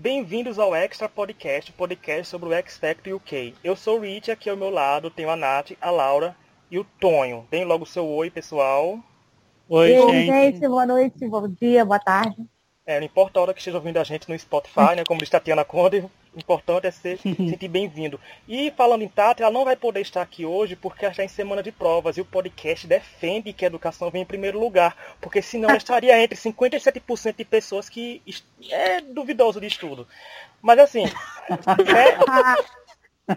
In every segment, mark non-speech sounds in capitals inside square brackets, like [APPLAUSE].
Bem-vindos ao Extra Podcast, podcast sobre o X Factor UK. Eu sou o Rich, aqui ao meu lado tenho a Nath, a Laura e o Tonho. Deem logo seu oi, pessoal. Oi, gente. gente. Boa noite, bom dia, boa tarde. É, não importa a hora que esteja ouvindo a gente no Spotify, né? Como diz Tatiana Conde, o importante é ser, [LAUGHS] sentir bem-vindo. E falando em Tati, ela não vai poder estar aqui hoje porque ela está em semana de provas e o podcast defende que a educação vem em primeiro lugar, porque senão ela [LAUGHS] estaria entre 57% de pessoas que é duvidoso de estudo. Mas assim,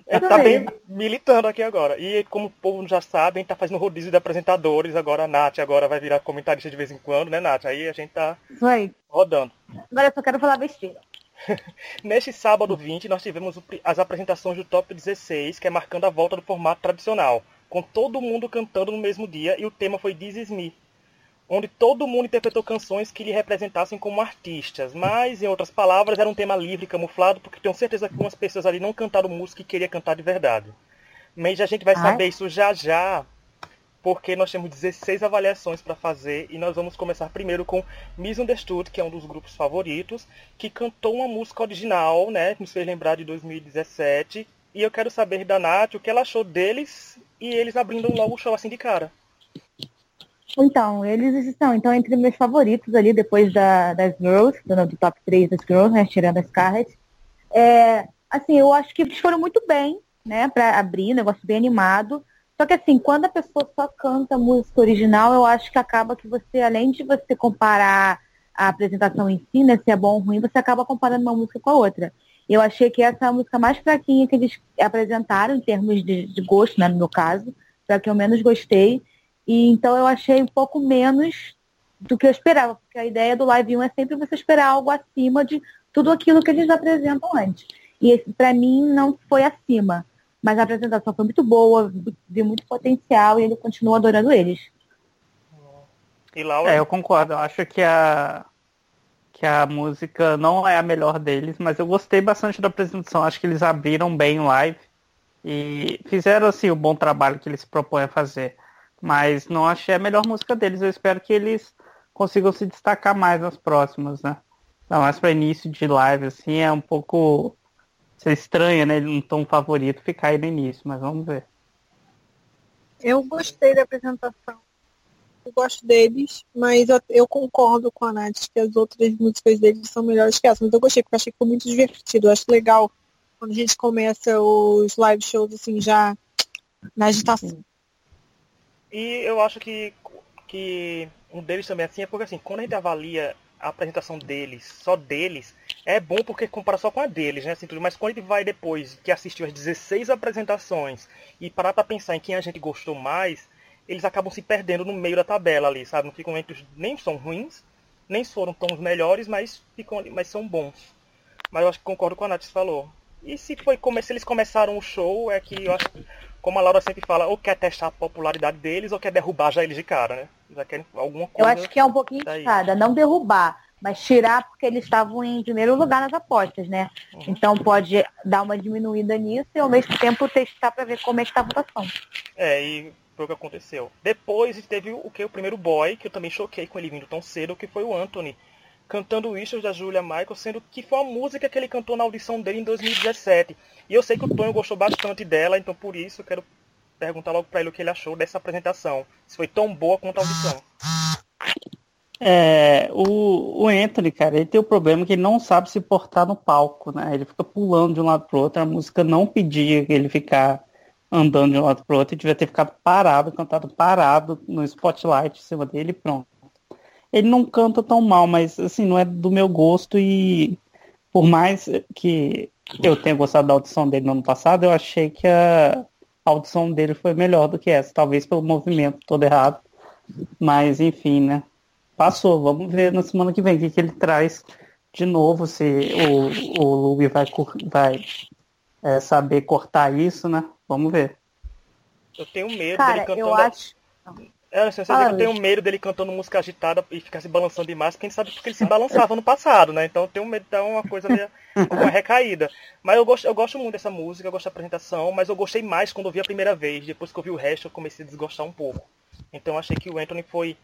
é, tá bem militando aqui agora. E como o povo já sabe, a gente tá fazendo rodízio de apresentadores. Agora a Nath agora vai virar comentarista de vez em quando, né, Nath? Aí a gente tá rodando. Agora eu só quero falar besteira. [LAUGHS] Neste sábado 20, nós tivemos as apresentações do Top 16, que é marcando a volta do formato tradicional, com todo mundo cantando no mesmo dia, e o tema foi This Is Me, onde todo mundo interpretou canções que lhe representassem como artistas, mas, em outras palavras, era um tema livre, camuflado, porque tenho certeza que algumas pessoas ali não cantaram música que queria cantar de verdade. Mas a gente vai Ai. saber isso já já, porque nós temos 16 avaliações para fazer e nós vamos começar primeiro com Misunderstood, que é um dos grupos favoritos, que cantou uma música original, né, que nos fez lembrar de 2017, e eu quero saber da Nath o que ela achou deles e eles abrindo logo o show assim de cara. Então, eles estão então entre meus favoritos ali, depois da, das Girls, do, top 3 das Girls, né, tirando a Scarlett. É, assim, eu acho que eles foram muito bem, né, para abrir, negócio bem animado. Só que assim, quando a pessoa só canta música original, eu acho que acaba que você, além de você comparar a apresentação em si, né, se é bom ou ruim, você acaba comparando uma música com a outra. Eu achei que essa é a música mais fraquinha que eles apresentaram, em termos de, de gosto, né, no meu caso, foi a que eu menos gostei. E então eu achei um pouco menos do que eu esperava, porque a ideia do Live 1 é sempre você esperar algo acima de tudo aquilo que eles apresentam antes. E para mim, não foi acima. Mas a apresentação foi muito boa, vi muito potencial e ele continua adorando eles. E Laura? É, eu concordo. Eu acho que a, que a música não é a melhor deles, mas eu gostei bastante da apresentação. Acho que eles abriram bem o live e fizeram assim o bom trabalho que eles se propõem a fazer. Mas não achei a melhor música deles. Eu espero que eles consigam se destacar mais nas próximas, né? Não, mais para início de live, assim, é um pouco. Você estranha, né? Um tom favorito ficar aí no início, mas vamos ver. Eu gostei da apresentação. Eu gosto deles, mas eu, eu, concordo com a Nath que as outras músicas deles são melhores que essa. Mas eu gostei, porque eu achei que foi muito divertido. Eu acho legal quando a gente começa os live shows assim já na agitação. E eu acho que, que um deles também assim é porque assim, quando a gente avalia a apresentação deles, só deles, é bom porque compara só com a deles, né? Assim, tudo. Mas quando a gente vai depois que assistiu as 16 apresentações e parar pra pensar em quem a gente gostou mais, eles acabam se perdendo no meio da tabela ali, sabe? Não ficam entre os. Nem são ruins, nem foram tão os melhores, mas ficam ali, mas são bons. Mas eu acho que concordo com a Nath falou. E se foi como se eles começaram o show, é que eu acho como a Laura sempre fala, ou quer testar a popularidade deles ou quer derrubar já eles de cara, né? Já querem alguma coisa. Eu acho que é um pouquinho de cada, não derrubar, mas tirar porque eles estavam em primeiro lugar nas apostas, né? Uhum. Então pode dar uma diminuída nisso e ao mesmo tempo testar para ver como é que está a votação. É, e foi o que aconteceu. Depois teve o que? O primeiro boy, que eu também choquei com ele vindo tão cedo, que foi o Anthony cantando Wishes da Julia Michael, sendo que foi a música que ele cantou na audição dele em 2017. E eu sei que o Tonho gostou bastante dela, então por isso eu quero perguntar logo para ele o que ele achou dessa apresentação. Se foi tão boa quanto a audição. É, o, o Anthony, cara, ele tem o problema que ele não sabe se portar no palco, né? Ele fica pulando de um lado pro outro, a música não pedia que ele ficar andando de um lado pro outro, ele devia ter ficado parado, cantado parado no spotlight em cima dele e pronto ele não canta tão mal, mas assim, não é do meu gosto e por mais que eu tenha gostado da audição dele no ano passado, eu achei que a audição dele foi melhor do que essa, talvez pelo movimento todo errado. Mas enfim, né? Passou, vamos ver na semana que vem o que, que ele traz de novo, se o, o Lube vai, vai é, saber cortar isso, né? Vamos ver. Eu tenho medo Cara, dele cantando. Eu acho... É, assim, ah, eu tenho medo dele cantando música agitada e ficar se balançando demais, porque a gente sabe porque ele se balançava no passado, né? Então eu tenho medo de dar uma coisa meio, [LAUGHS] uma recaída. Mas eu gosto, eu gosto muito dessa música, eu gosto da apresentação, mas eu gostei mais quando eu vi a primeira vez. Depois que eu vi o resto, eu comecei a desgostar um pouco. Então eu achei que o Anthony foi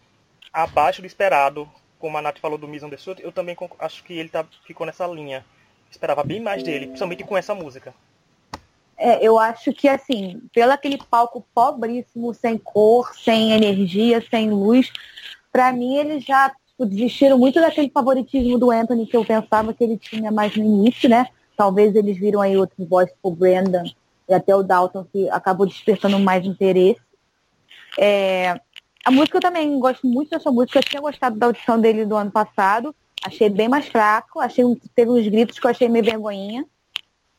abaixo do esperado. Como a Nath falou do Miss Understood, eu também acho que ele tá, ficou nessa linha. Esperava bem mais dele, principalmente com essa música. É, eu acho que, assim, pelo aquele palco pobríssimo, sem cor, sem energia, sem luz, para mim eles já tipo, desistiram muito daquele favoritismo do Anthony que eu pensava que ele tinha mais no início, né? Talvez eles viram aí outros boys, tipo o Brandon e até o Dalton, que acabou despertando mais interesse. É, a música eu também gosto muito dessa música. Eu tinha gostado da audição dele do ano passado. Achei bem mais fraco. Achei teve uns gritos que eu achei meio vergonhinha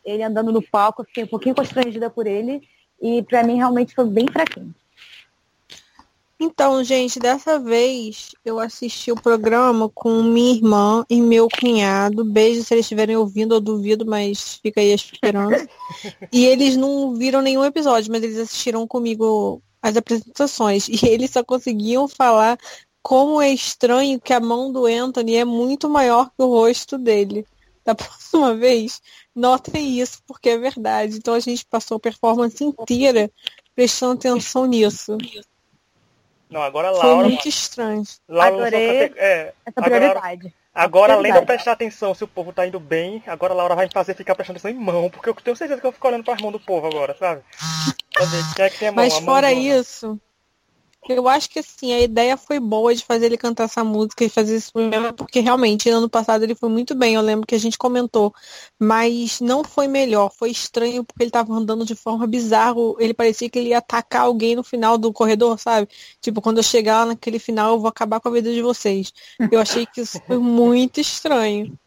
ele andando no palco, fiquei um pouquinho constrangida por ele. E para mim realmente foi bem fraquinho. Então, gente, dessa vez eu assisti o programa com minha irmã e meu cunhado. Beijo se eles estiverem ouvindo, eu duvido, mas fica aí a esperança. [LAUGHS] e eles não viram nenhum episódio, mas eles assistiram comigo as apresentações. E eles só conseguiam falar como é estranho que a mão do Anthony é muito maior que o rosto dele. Da [LAUGHS] próxima vez, Notem isso, porque é verdade. Então a gente passou a performance inteira prestando atenção nisso. Não, agora Laura. Foi muito estranho. Laura Adorei é, essa prioridade. Agora, além de eu prestar atenção se o povo tá indo bem, agora a Laura vai me fazer ficar prestando atenção em mão, porque eu tenho certeza que eu fico olhando para as mãos do povo agora, sabe? Pra ver quem é que tem a mão. Mas a fora mão isso, eu acho que assim, a ideia foi boa de fazer ele cantar essa música e fazer esse programa, porque realmente ano passado ele foi muito bem, eu lembro que a gente comentou, mas não foi melhor, foi estranho porque ele tava andando de forma bizarra, ele parecia que ele ia atacar alguém no final do corredor, sabe? Tipo, quando eu chegar lá naquele final, eu vou acabar com a vida de vocês. Eu achei que isso foi [LAUGHS] muito estranho.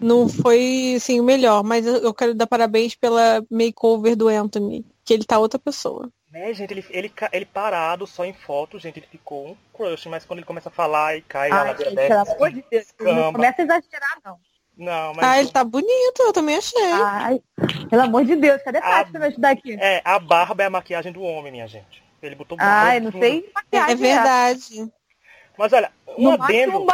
Não foi assim o melhor, mas eu quero dar parabéns pela makeover do Anthony, que ele tá outra pessoa. É, gente, ele, ele, ele parado só em foto, gente, ele ficou um crush, mas quando ele começa a falar e cai pelo amor de Deus, não começa a exagerar, não. Não, mas... Ah, ele tá bonito, eu também achei. Ai, pelo amor de Deus, cadê a Tati pra me ajudar aqui? É, a barba é a maquiagem do homem, minha gente. Ele botou barba. Ai, não sei maquiagem. É verdade. Mas olha, um no adendo... Um.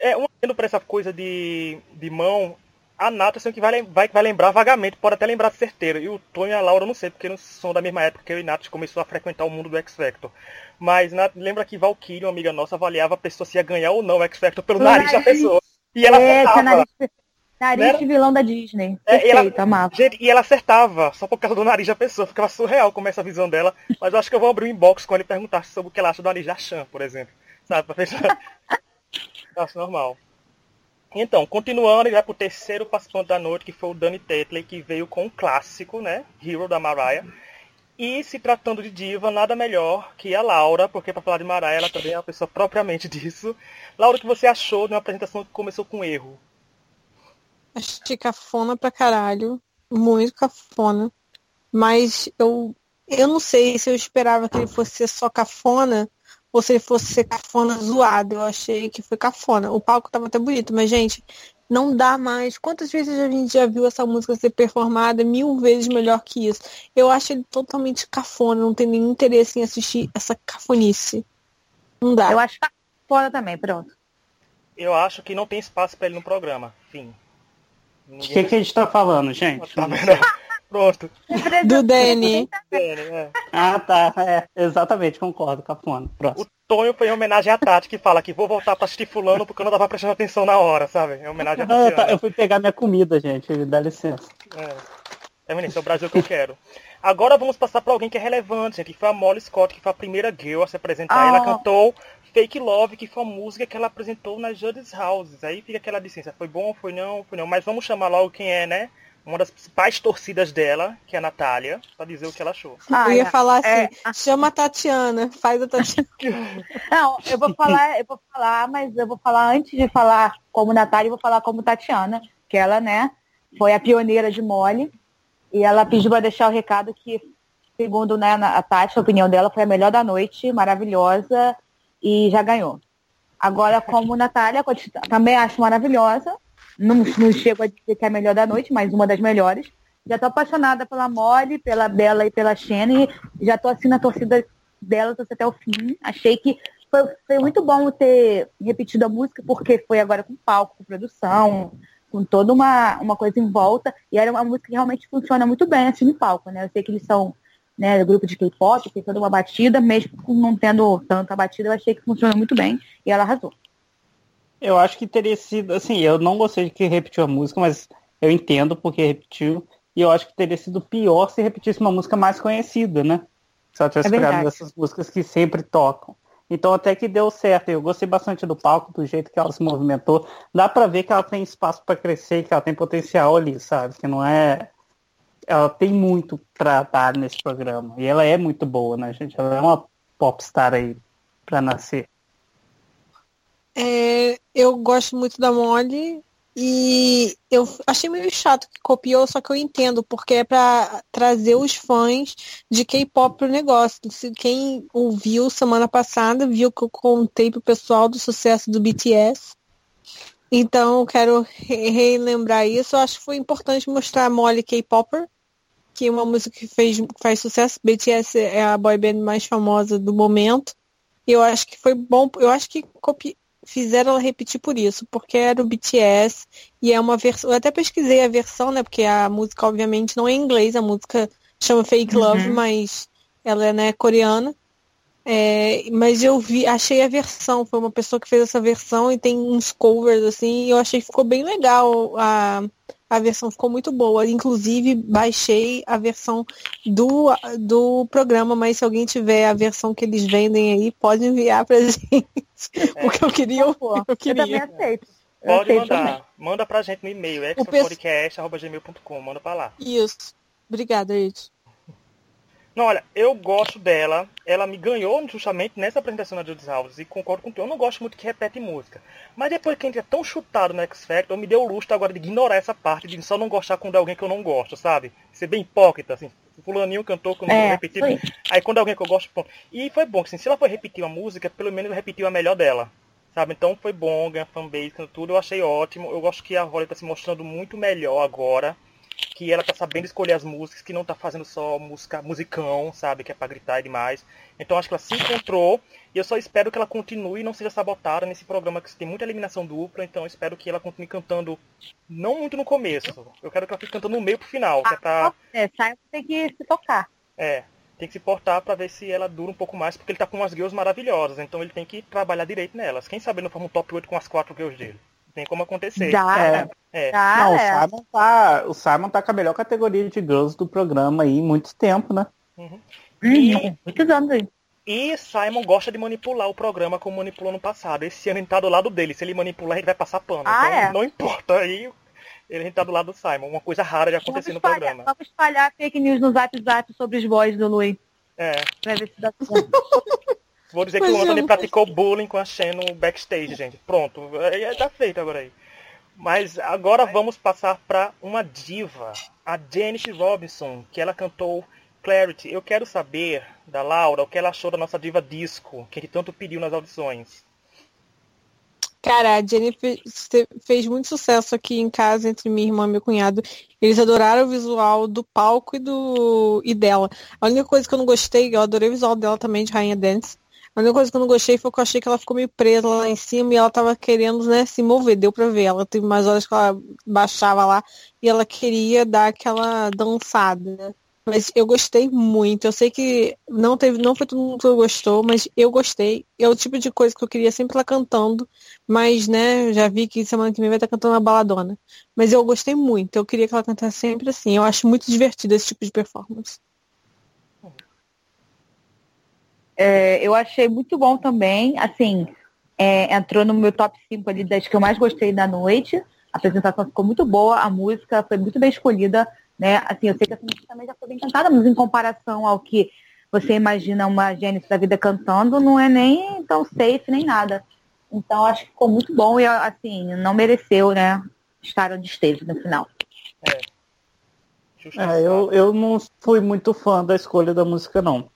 É, um adendo pra essa coisa de, de mão, a Nata assim, que vai, vai, vai lembrar vagamente, pode até lembrar certeiro. E o Tony e a Laura, não sei, porque não são da mesma época que eu e Nath começou a frequentar o mundo do X Factor. Mas lembra que Valkyrie, uma amiga nossa, avaliava a pessoa se ia ganhar ou não o X Factor pelo nariz, da pessoa. E ela é, acertava. Nariz, nariz de vilão da Disney. É, Perfeito, e ela, amava. Gente, e ela acertava, só por causa do nariz da pessoa. Ficava surreal como essa visão dela. Mas eu acho que eu vou abrir um inbox com ele e perguntar sobre o que ela acha do nariz da Chan, por exemplo. Sabe, pra fechar. [LAUGHS] acho normal. Então, continuando, ele vai pro terceiro participante da noite, que foi o Danny Tetley, que veio com um clássico, né? Hero da Mariah. E se tratando de diva, nada melhor que a Laura, porque para falar de Mariah, ela também é uma pessoa propriamente [LAUGHS] disso. Laura, o que você achou de uma apresentação que começou com erro? Achei cafona pra caralho. Muito cafona. Mas eu, eu não sei se eu esperava que ele fosse só cafona ou se ele fosse ser cafona zoado. Eu achei que foi cafona. O palco tava até bonito, mas, gente, não dá mais. Quantas vezes a gente já viu essa música ser performada mil vezes melhor que isso? Eu acho ele totalmente cafona, não tem nenhum interesse em assistir essa cafonice. Não dá. Eu acho cafona também, pronto. Eu acho que não tem espaço para ele no programa. Fim. O que, que a gente tá falando, gente? Tá vendo? Pronto. Do Danny. É. Ah, tá. É, exatamente, concordo, Cafona. Próximo. O Tonho foi em homenagem à Tati, que fala que vou voltar pra assistir fulano porque eu não tava prestando atenção na hora, sabe? É homenagem à Ah, tá, eu fui pegar minha comida, gente. Dá licença. É, é menino, esse é o Brasil que eu quero. Agora vamos passar pra alguém que é relevante, gente. Que foi a Molly Scott, que foi a primeira girl a se apresentar. Ah. Ela cantou Fake Love, que foi a música que ela apresentou nas Judges Houses. Aí fica aquela licença. Foi bom, foi não, foi não. Mas vamos chamar logo quem é, né? Uma das principais torcidas dela, que é a Natália, pra dizer o que ela achou. Ah, eu ia é. falar assim, É. chama a Tatiana, faz a Tatiana. [LAUGHS] Não, eu vou falar, eu vou falar, mas eu vou falar antes de falar como Natália, eu vou falar como Tatiana, que ela, né, foi a pioneira de Mole. E ela pediu para deixar o recado que, segundo né, a Tati, a opinião dela foi a melhor da noite, maravilhosa e já ganhou. Agora, como Natália, também acho maravilhosa. Não, não chego a dizer que é a melhor da noite, mas uma das melhores. Já tô apaixonada pela Molly, pela Bela e pela Shane. Já tô assim na torcida dela, até o fim. Achei que foi, foi muito bom ter repetido a música, porque foi agora com palco, com produção, com toda uma, uma coisa em volta. E era uma música que realmente funciona muito bem assim no palco, né? Eu sei que eles são né, grupo de K-pop, tem toda uma batida, mesmo não tendo tanta batida, eu achei que funciona muito bem e ela arrasou. Eu acho que teria sido, assim, eu não gostei de que repetiu a música, mas eu entendo porque repetiu. E eu acho que teria sido pior se repetisse uma música mais conhecida, né? Se ela tivesse é pegado essas músicas que sempre tocam. Então até que deu certo. Eu gostei bastante do palco, do jeito que ela se movimentou. Dá para ver que ela tem espaço para crescer, que ela tem potencial ali, sabe? Que não é. Ela tem muito para dar nesse programa. E ela é muito boa, né, gente? Ela é uma popstar aí para nascer. É, eu gosto muito da Molly e eu achei meio chato que copiou, só que eu entendo, porque é para trazer os fãs de K-pop pro negócio. Quem ouviu semana passada viu que eu contei pro pessoal do sucesso do BTS. Então eu quero relembrar isso. Eu acho que foi importante mostrar a Molly K-Popper, que é uma música que fez, faz sucesso. BTS é a boy band mais famosa do momento. Eu acho que foi bom. Eu acho que copi, fizeram ela repetir por isso, porque era o BTS e é uma versão. Eu até pesquisei a versão, né? Porque a música, obviamente, não é em inglês, a música chama Fake Love, uhum. mas ela é né, coreana. É, mas eu vi, achei a versão, foi uma pessoa que fez essa versão e tem uns covers assim, e eu achei que ficou bem legal a, a versão ficou muito boa. Inclusive, baixei a versão do, do programa, mas se alguém tiver a versão que eles vendem aí, pode enviar pra [LAUGHS] gente. [LAUGHS] Porque eu queria. Eu, eu queria. Eu também aceito. Pode mandar. Também. Manda pra gente no e-mail, extrapodcast.gmail.com. Manda pra lá. Isso. Obrigada, Ed. Não, olha, eu gosto dela. Ela me ganhou justamente nessa apresentação da Judith House e concordo com tu. Eu não gosto muito que repete música. Mas depois que a gente é tão chutado no X Factor, me deu o luxo agora de ignorar essa parte, de só não gostar quando é alguém que eu não gosto, sabe? Ser bem hipócrita, assim. Fulaninho cantou com é, repetido. Aí quando alguém que eu gosto, ponto. E foi bom, assim, se ela foi repetir uma música, pelo menos repetiu a melhor dela. Sabe? Então foi bom, ganhar fanbase, tudo, eu achei ótimo. Eu gosto que a Holly tá se mostrando muito melhor agora que ela tá sabendo escolher as músicas, que não tá fazendo só música, musicão, sabe, que é pra gritar demais. Então acho que ela se encontrou e eu só espero que ela continue e não seja sabotada nesse programa que tem muita eliminação dupla, então eu espero que ela continue cantando não muito no começo. Eu quero que ela fique cantando no meio pro final, que é pra... É, sai tem que se tocar. É, tem que se portar para ver se ela dura um pouco mais, porque ele tá com umas girls maravilhosas, então ele tem que trabalhar direito nelas. Quem sabe ele não forma um top 8 com as quatro girls dele tem como acontecer. Já, é. é. Já Não, é. o Simon tá. O Simon tá com a melhor categoria de girls do programa aí muito tempo, né? Uhum. E, muitos anos aí. E Simon gosta de manipular o programa como manipulou no passado. Esse ano a gente tá do lado dele. Se ele manipular, gente vai passar pano. Ah, então é? não importa. Aí ele a gente tá do lado do Simon. Uma coisa rara de acontecer no programa. Vamos espalhar fake news no zap zap sobre os boys do Luiz. É. Pra ver se dá [LAUGHS] Vou dizer que o Anthony praticou bullying com a Shen no backstage, gente. Pronto, aí tá feito agora aí. Mas agora vamos passar para uma diva, a Janice Robinson, que ela cantou Clarity. Eu quero saber da Laura o que ela achou da nossa diva disco, que ele tanto pediu nas audições. Cara, a Jennifer fez muito sucesso aqui em casa entre minha irmã e meu cunhado. Eles adoraram o visual do palco e do e dela. A única coisa que eu não gostei, eu adorei o visual dela também de Rainha Dance, a única coisa que eu não gostei foi que eu achei que ela ficou meio presa lá em cima e ela tava querendo, né, se mover, deu pra ver. Ela teve mais horas que ela baixava lá e ela queria dar aquela dançada. Mas eu gostei muito. Eu sei que não teve, não foi todo mundo que gostou, mas eu gostei. É o tipo de coisa que eu queria sempre ela cantando. Mas, né, já vi que semana que vem vai estar cantando a baladona. Mas eu gostei muito. Eu queria que ela cantasse sempre assim. Eu acho muito divertido esse tipo de performance. É, eu achei muito bom também. Assim, é, entrou no meu top 5 ali das que eu mais gostei da noite. A apresentação ficou muito boa, a música foi muito bem escolhida. Né? Assim, eu sei que essa música também já foi bem cantada, mas em comparação ao que você imagina uma Gênesis da vida cantando, não é nem tão safe nem nada. Então acho que ficou muito bom e assim, não mereceu, né, estar onde esteve no final. É. É, eu, eu não fui muito fã da escolha da música, não.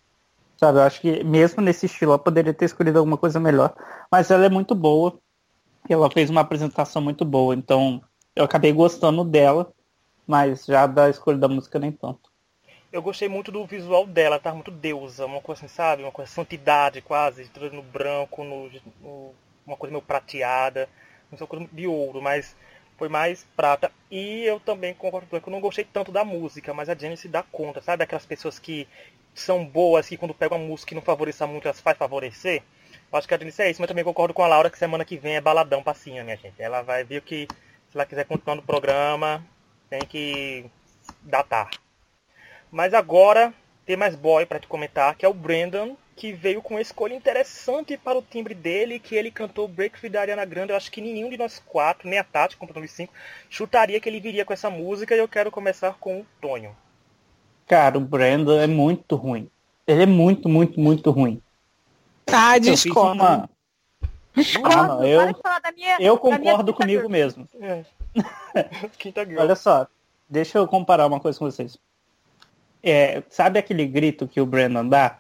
Sabe, eu acho que mesmo nesse estilo ela poderia ter escolhido alguma coisa melhor. Mas ela é muito boa. Ela fez uma apresentação muito boa. Então eu acabei gostando dela. Mas já da escolha da música nem tanto. Eu gostei muito do visual dela, tá muito deusa, uma coisa assim, sabe? Uma coisa santidade quase, tudo no branco, no, no, uma coisa meio prateada, não sei, uma coisa de ouro, mas foi mais prata. E eu também concordo com que eu não gostei tanto da música, mas a Jenny se dá conta, sabe? Aquelas pessoas que são boas que quando pegam uma música que não favoreça muito, elas faz favorecer. Acho que a Denise é isso, mas também concordo com a Laura que semana que vem é baladão passinha, minha gente. Ela vai ver que se ela quiser continuar no programa, tem que datar. Mas agora tem mais boy para te comentar, que é o Brandon, que veio com uma escolha interessante para o timbre dele, que ele cantou Break Free da Ariana Grande. Eu acho que nenhum de nós quatro, nem a Tati, completando os cinco, chutaria que ele viria com essa música. E eu quero começar com o Tonho. Cara, o Brandon é muito ruim. Ele é muito, muito, muito ruim. Ah, discordo. Uma... Discordo. Ah, eu- minha- Eu minha concordo comigo mesmo. É. [LAUGHS] Quinta Girl. Olha só, deixa eu comparar uma coisa com vocês. É, sabe aquele grito que o Brandon dá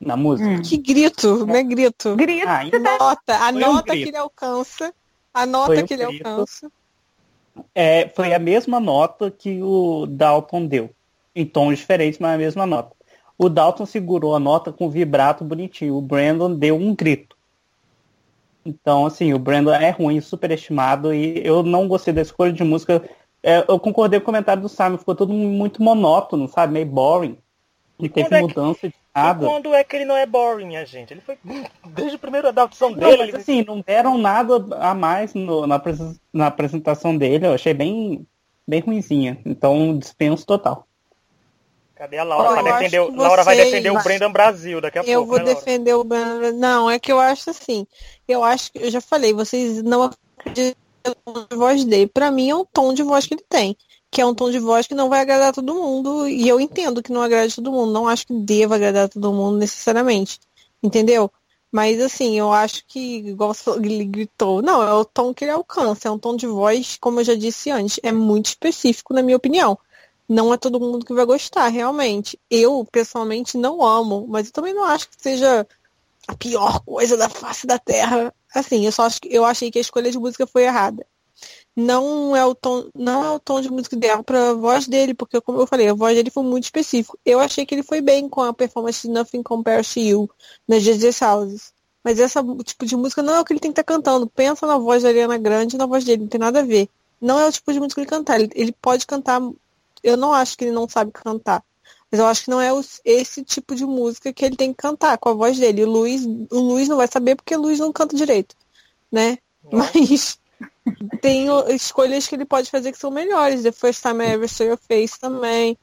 na música? Hum. Que grito, não é grito. Grito. Ah, Nota, a Foi um nota grito. que ele alcança. A nota Foi um que ele grito. alcança. É, foi a mesma nota que o Dalton deu. Em tons diferentes, mas a mesma nota. O Dalton segurou a nota com vibrato bonitinho. O Brandon deu um grito. Então, assim, o Brandon é ruim, superestimado, e eu não gostei da escolha de música. É, eu concordei com o comentário do Simon, ficou todo muito monótono, sabe? Meio boring. Não E teve é que- mudança de E nada. quando é que ele não é boring, minha gente? Ele foi desde o primeiro da opção Não, dele. mas ele- assim, não deram nada a mais no- na, na apresentação dele. Eu achei bem, bem ruinzinha. Então, dispenso total. Cadê a Laura? Olha, Vai eu defender, que Laura vai vocês- defender o Brendan Brasil daqui a Eu pouco. vou né, defender o Brandon. Não, é que eu acho assim. Eu acho que eu já falei, vocês não acreditam no tom de voz dele. Pra mim é um tom de voz que ele tem. Que é um tom de voz que não vai agradar todo mundo. E eu entendo que não agrada todo mundo. Não acho que deva agradar todo mundo necessariamente. Entendeu? Mas assim, eu acho que, igual ele gritou, não, é o tom que ele alcança. É um tom de voz, como eu já disse antes, é muito específico, na minha opinião. Não é todo mundo que vai gostar, realmente. Eu, pessoalmente, não amo, mas eu também não acho que seja a pior coisa da face da Terra. Assim, eu só acho que eu achei que a escolha de música foi errada. Não é o tom, não é o tom de música ideal para a voz dele, porque como eu falei, a voz dele foi muito específico. Eu achei que ele foi bem com a performance de Nothing Compares to You nas Jesus Houses. Mas esse tipo de música não é o que ele tem que estar cantando. Pensa na voz da Ariana Grande e na voz dele, não tem nada a ver. Não é o tipo de música que ele cantar. Ele, ele pode cantar. Eu não acho que ele não sabe cantar. Mas eu acho que não é esse tipo de música que ele tem que cantar com a voz dele. O Luiz, o Luiz não vai saber porque o Luiz não canta direito, né? Não. Mas [LAUGHS] tem escolhas que ele pode fazer que são melhores. The First Time I Ever Saw Your Face também.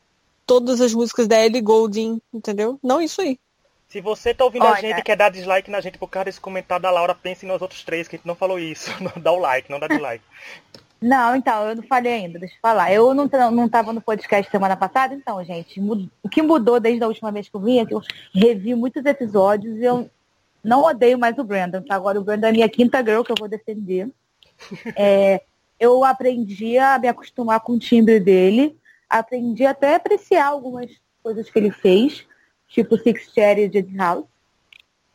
Todas as músicas da Ellie Goulding, entendeu? Não isso aí. Se você tá ouvindo a Olha. gente e quer dar dislike na gente por causa desse comentário da Laura, pense nos outros três, que a gente não falou isso. [LAUGHS] Não dá o like, não dá dislike. [LAUGHS] Não, então, eu não falei ainda, deixa eu falar. Eu não, não tava no podcast semana passada, então, gente, o que mudou desde a última vez que eu vim é que eu revi muitos episódios e eu não odeio mais o Brandon, tá? Agora o Brandon é a minha quinta girl que eu vou defender. [LAUGHS] É, eu aprendi a me acostumar com o timbre dele, aprendi até a apreciar algumas coisas que ele fez, tipo Six Cherry e Jet House.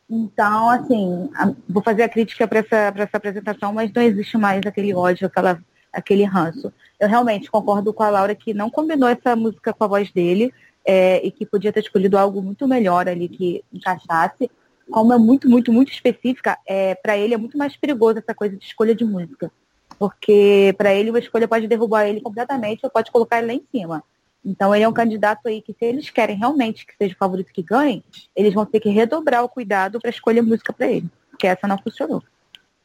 Então, assim, vou fazer a crítica para essa, pra essa apresentação, mas não existe mais aquele ódio, aquela, aquele ranço. Eu realmente concordo com a Laura que não combinou essa música com a voz dele é, e que podia ter escolhido algo muito melhor ali que encaixasse. Como é muito, muito, muito específica, é, para ele é muito mais perigoso essa coisa de escolha de música. Porque para ele uma escolha pode derrubar ele completamente ou pode colocar ele lá em cima. Então ele é um candidato aí que se eles querem realmente que seja o favorito que ganhe, eles vão ter que redobrar o cuidado para escolher música para ele. Porque essa não funcionou.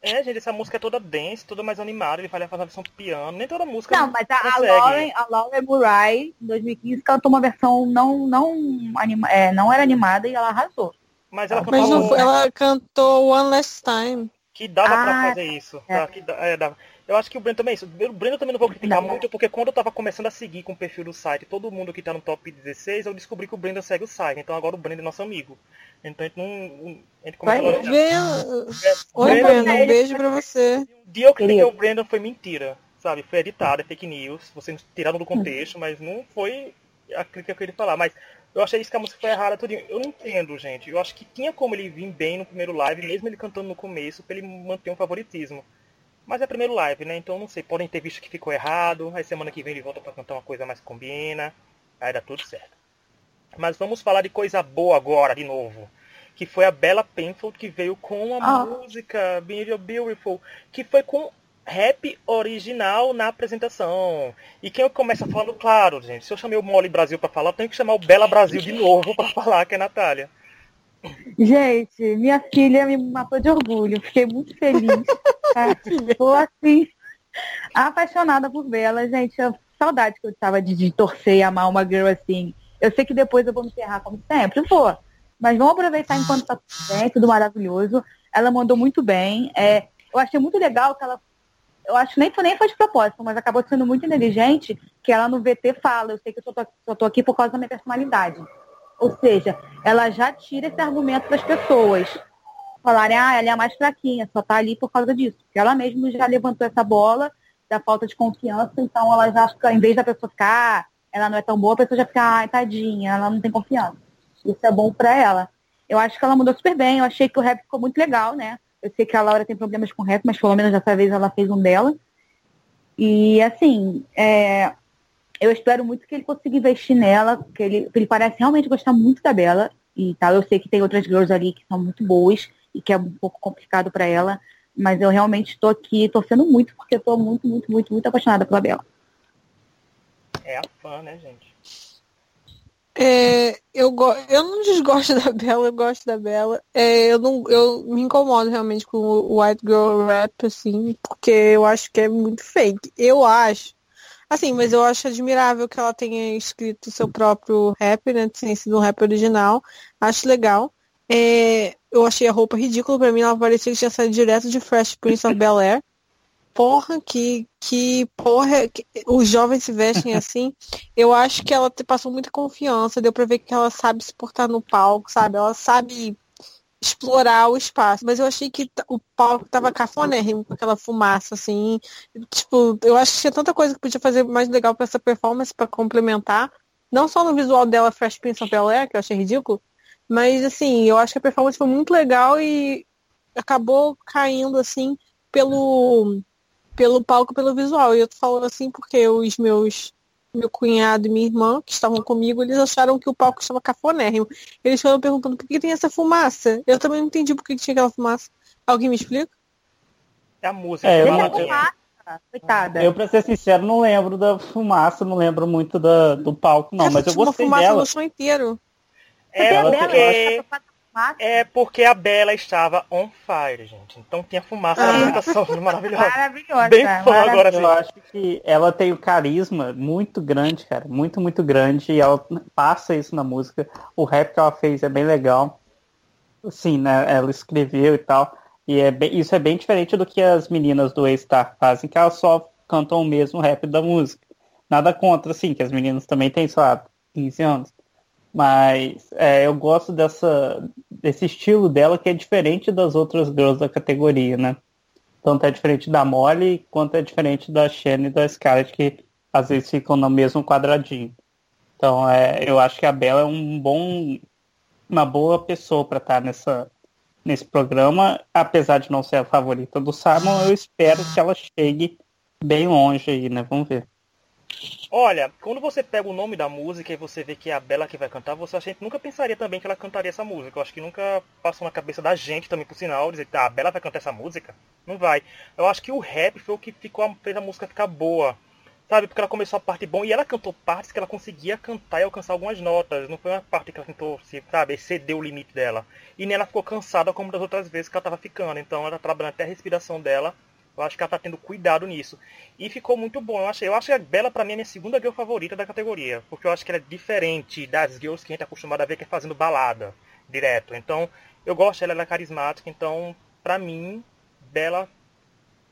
É, gente, essa música é toda dance, toda mais animada, ele fazer a versão piano, nem toda música Não, mas a, a. Lauren, a Lauren Murray, em 2015, cantou uma versão não, não, anima, é, não era animada e ela arrasou. Mas ela Mas cantou não foi- ela cantou One Last Time. que dava pra Ah, fazer isso. é. tá? Que é, dava. Eu acho que o Breno também é isso. O Breno também não vou criticar Não. muito, porque quando eu tava começando a seguir com o perfil do site, todo mundo que tá no top 16, eu descobri que o Brenda segue o site. Então agora o Brenda é nosso amigo. Então a gente não. A gente começou Vai. Vê- Oi, Brandon- Breno, um beijo pra você. Um dia eu critiquei Querido. o Brandon foi mentira, sabe? Foi editado, é fake news. Vocês tiraram do contexto, mas não foi a crítica que ele falar. Mas eu achei isso que a música foi errada tudinho. Eu não entendo, gente. Eu acho que tinha como ele vir bem no primeiro live, mesmo ele cantando no começo, pra ele manter um favoritismo. Mas é primeiro live, né? Então não sei, podem ter visto que ficou errado. Aí semana que vem ele volta pra cantar uma coisa mais que combina. Aí dá tudo certo. Mas vamos falar de coisa boa agora, de novo. Que foi a Bella Penfold que veio com a Ah. música Being Your Beautiful, que foi com rap original na apresentação. E quem começa falando, claro, gente, se eu chamei o Mole Brasil pra falar, eu tenho que chamar o Bela Brasil de novo pra falar, que é a Natália. Gente, minha filha me matou de orgulho. Fiquei muito feliz. Estou assim, apaixonada por Bela, gente. Eu, saudade que eu estava de, de, torcer e amar uma girl assim. Eu sei que depois eu vou me enterrar como sempre, vou. Mas vamos aproveitar enquanto tá tudo bem, tudo maravilhoso. Ela mandou muito bem. É, eu achei muito legal que ela. Eu acho nem, nem foi de propósito, mas acabou sendo muito inteligente que ela no VT fala, eu sei que eu só tô, só tô aqui por causa da minha personalidade. Ou seja, ela já tira esse argumento das pessoas. Falarem, ah, ela é a mais fraquinha, só tá ali por causa disso. Porque ela mesma já levantou essa bola da falta de confiança, então ela já em vez da pessoa ficar, ela não é tão boa, a pessoa já fica, ai, tadinha, ela não tem confiança. Isso é bom para ela. Eu acho que ela mudou super bem, eu achei que o rap ficou muito legal, né? Eu sei que a Laura tem problemas com rap, mas pelo menos dessa vez ela fez um dela. E assim, é, eu espero muito que ele consiga investir nela, que ele, ele parece realmente gostar muito da Bela e tal. Eu sei que tem outras girls ali que são muito boas e que é um pouco complicado para ela, mas eu realmente estou aqui torcendo muito porque estou muito, muito, muito, muito apaixonada pela Bela. É a fã, né, gente? É, eu, go eu não desgosto [LAUGHS] da Bela, eu gosto da Bela. É, eu, não, eu me incomodo realmente com o White Girl Rap, assim, porque eu acho que é muito fake. Eu acho Assim, mas eu acho admirável que ela tenha escrito seu próprio rap, né? Tem sido um rap original. Acho legal. É, eu achei a roupa ridícula. Pra mim, ela parecia que tinha saído direto de Fresh Prince of Bel Air. Porra, que, que porra, que, os jovens se vestem assim. Eu acho que ela passou muita confiança. Deu pra ver que ela sabe se portar no palco, sabe? Ela sabe explorar o espaço. Mas eu achei que o palco tava cafonérrimo com aquela fumaça, assim. Tipo, eu acho que tinha tanta coisa que podia fazer mais legal para essa performance, para complementar. Não só no visual dela, Fresh Prince of Bel-Air, que eu achei ridículo, mas, assim, eu acho que a performance foi muito legal e acabou caindo, assim, pelo, pelo palco, pelo visual. E eu tô falando assim porque os meus meu cunhado e minha irmã, que estavam comigo, eles acharam que o palco estava cafonérrimo. Eles foram perguntando por que tem essa fumaça. Eu também não entendi por que tinha aquela fumaça. Alguém me explica? É a música. É, eu, não, fumaça, coitada. eu, pra ser sincero, não lembro da fumaça, não lembro muito da, do palco, não, mas eu gostei uma fumaça dela. no chão inteiro. É porque... É porque a Bela estava on fire, gente. Então tinha fumaça na apresentação [LAUGHS] maravilhosa. Maravilhosa. Bem fã agora sim. Eu acho que ela tem o carisma muito grande, cara. Muito, muito grande. E ela passa isso na música. O rap que ela fez é bem legal. Sim, né? Ela escreveu e tal. E é bem, isso é bem diferente do que as meninas do A-Star fazem, que elas só cantam o mesmo rap da música. Nada contra, assim, que as meninas também têm, sei lá, 15 anos. Mas é, eu gosto dessa, desse estilo dela que é diferente das outras girls da categoria, né? Tanto é diferente da Molly quanto é diferente da Shane e da Scarlett, que às vezes ficam no mesmo quadradinho. Então é, eu acho que a Bella é um bom, uma boa pessoa para estar nessa, nesse programa, apesar de não ser a favorita do Simon, eu espero que ela chegue bem longe aí, né? Vamos ver. Olha, quando você pega o nome da música e você vê que é a Bela que vai cantar, você a gente nunca pensaria também que ela cantaria essa música. Eu acho que nunca passou na cabeça da gente também, por sinal, dizer ah, a Bela vai cantar essa música. Não vai. Eu acho que o rap foi o que ficou, fez a música ficar boa. Sabe, porque ela começou a parte bom e ela cantou partes que ela conseguia cantar e alcançar algumas notas. Não foi uma parte que ela tentou, sabe, exceder o limite dela. E nem ela ficou cansada como das outras vezes que ela estava ficando. Então ela tá trabalhando até a respiração dela eu acho que ela tá tendo cuidado nisso. E ficou muito bom. Eu acho, eu acho que a Bela, pra mim, é a minha segunda girl favorita da categoria. Porque eu acho que ela é diferente das girls que a gente é acostumado a ver que é fazendo balada direto. Então, eu gosto dela, ela é carismática. Então, pra mim, Bela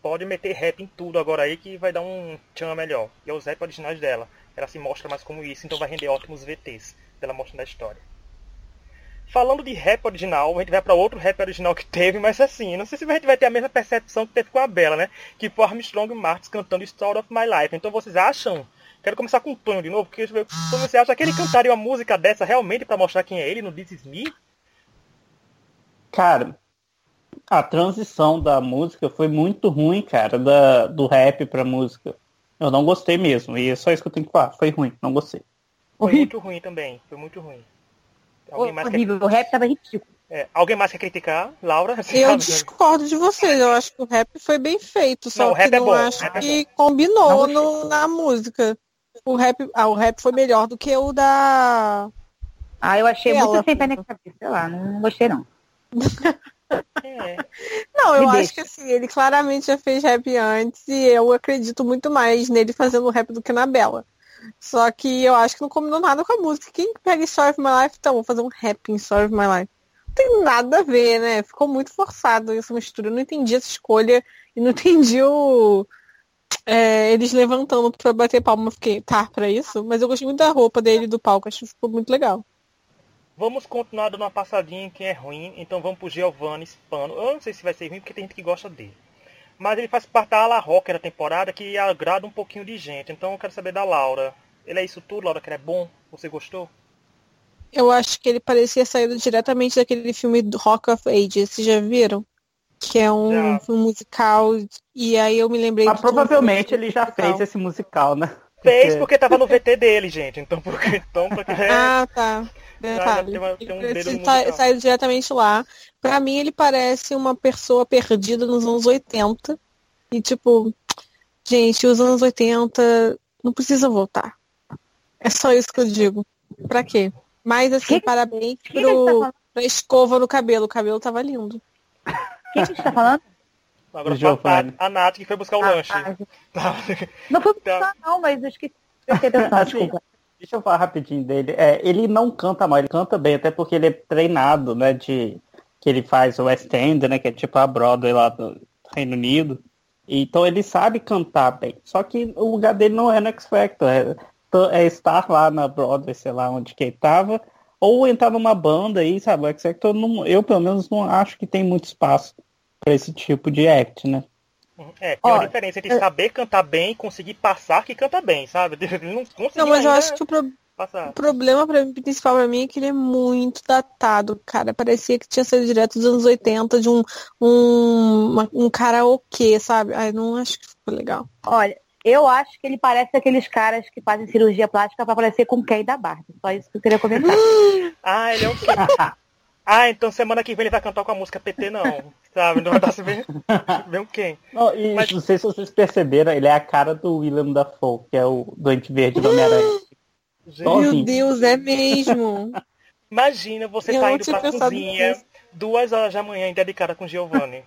pode meter rap em tudo agora aí que vai dar um tchan melhor. E é os rap originais dela. Ela se mostra mais como isso, então vai render ótimos VTs dela mostrando a história. Falando de rap original, a gente vai para outro rap original que teve, mas assim, não sei se a gente vai ter a mesma percepção que teve com a Bela, né? Que foi Armstrong Martins cantando Story of My Life. Então vocês acham? Quero começar com o Tonho de novo, porque você acha que ele cantaria uma música dessa realmente para mostrar quem é ele no This Is Me? Cara, a transição da música foi muito ruim, cara, da, do rap pra música. Eu não gostei mesmo, e é só isso que eu tenho que falar. Foi ruim, não gostei. Foi muito ruim também, foi muito ruim. Alguém mais horrível, quer... o rap tava ridículo. É, alguém mais quer criticar? Laura? Eu discordo de vocês. Eu acho que o rap foi bem feito. Só não, que não é bom, acho que é combinou no, na música. O rap, ah, o rap foi melhor do que o da Ah, eu achei Ela. muito sem pé nem cabeça, sei lá, não, não gostei não. É. [LAUGHS] Não, eu Me acho deixa. que assim, ele claramente já fez rap antes e eu acredito muito mais nele fazendo rap do que na Bela. Só que eu acho que não combinou nada com a música. Quem pega Story of My Life, então, vou fazer um rap em Story of My Life. Não tem nada a ver, né? Ficou muito forçado essa mistura. Eu não entendi essa escolha e não [LAUGHS] entendi o. é, eles levantando pra bater palma. Fiquei, tá, pra isso? Mas eu gostei muito da roupa dele do palco. Acho que ficou muito legal. Vamos continuar dando uma passadinha em quem é ruim, então vamos pro Giovanni Spano. Eu não sei se vai ser ruim porque tem gente que gosta dele. Mas ele faz parte da ala rocker da temporada que agrada um pouquinho de gente. Então eu quero saber da Laura. Ele é isso tudo, Laura, que ele é bom? Você gostou? Eu acho que ele parecia saído diretamente daquele filme do Rock of Ages. Vocês já viram? Que é um Já. filme musical. E aí eu me lembrei Mas provavelmente ele já musical. fez esse musical, né? Fez porque tava no VT dele, gente. Então, porque, então porque é, Ah, tá. Já Detalhe. tem uma- tem um Ele dedo no sa- musical. saiu diretamente lá. Pra mim, ele parece uma pessoa perdida nos anos 80. E tipo, gente, os anos 80 não precisa voltar. É só isso que eu digo. Pra quê? Mas assim, Que- parabéns que tá pro, falando? pra escova no cabelo. O cabelo tava lindo. Quem que a gente tá falando? Agora foi a. Nath, a Nath que foi buscar o Ah, lanche. ah, Tá. não foi Tá. buscar não, mas eu esqueci. Atenção, Assim, [LAUGHS] desculpa. Deixa eu falar rapidinho dele. É, ele não canta mal, ele canta bem, até porque ele é treinado, né? De que ele faz o West End, né? Que é tipo a Broadway lá do Reino Unido. Então ele sabe cantar bem. Só que o lugar dele não é no X Factor, é, é estar lá na Broadway, sei lá onde que ele tava, ou entrar numa banda aí, sabe? O X Factor, não, eu pelo menos não acho que tem muito espaço para esse tipo de act, né? É, tem uma diferença entre saber cantar bem e conseguir passar que canta bem, sabe? [LAUGHS] Ele não Não, mas eu acho que o, pro- o problema pra mim, principal pra mim é que ele é muito datado, cara. Parecia que tinha saído direto dos anos 80 de um, um, uma- um karaokê, sabe? Ai, não acho que ficou legal. Olha, eu acho que ele parece aqueles caras que fazem cirurgia plástica pra parecer com quem da Barbie. Só isso que eu queria comentar. [GASPS] Ah, ele é um [LAUGHS] Ah, então semana que vem ele vai cantar com a música PT não, sabe? Não vai dar se um [LAUGHS] quem. Não, e Mas- não sei se vocês perceberam, ele é a cara do William Dafoe, que é o doente verde do Homem-Aranha. Meu. Deus, é mesmo. imagina você Eu tá indo pra cozinha nisso. duas horas da manhã dedicada com Giovanni.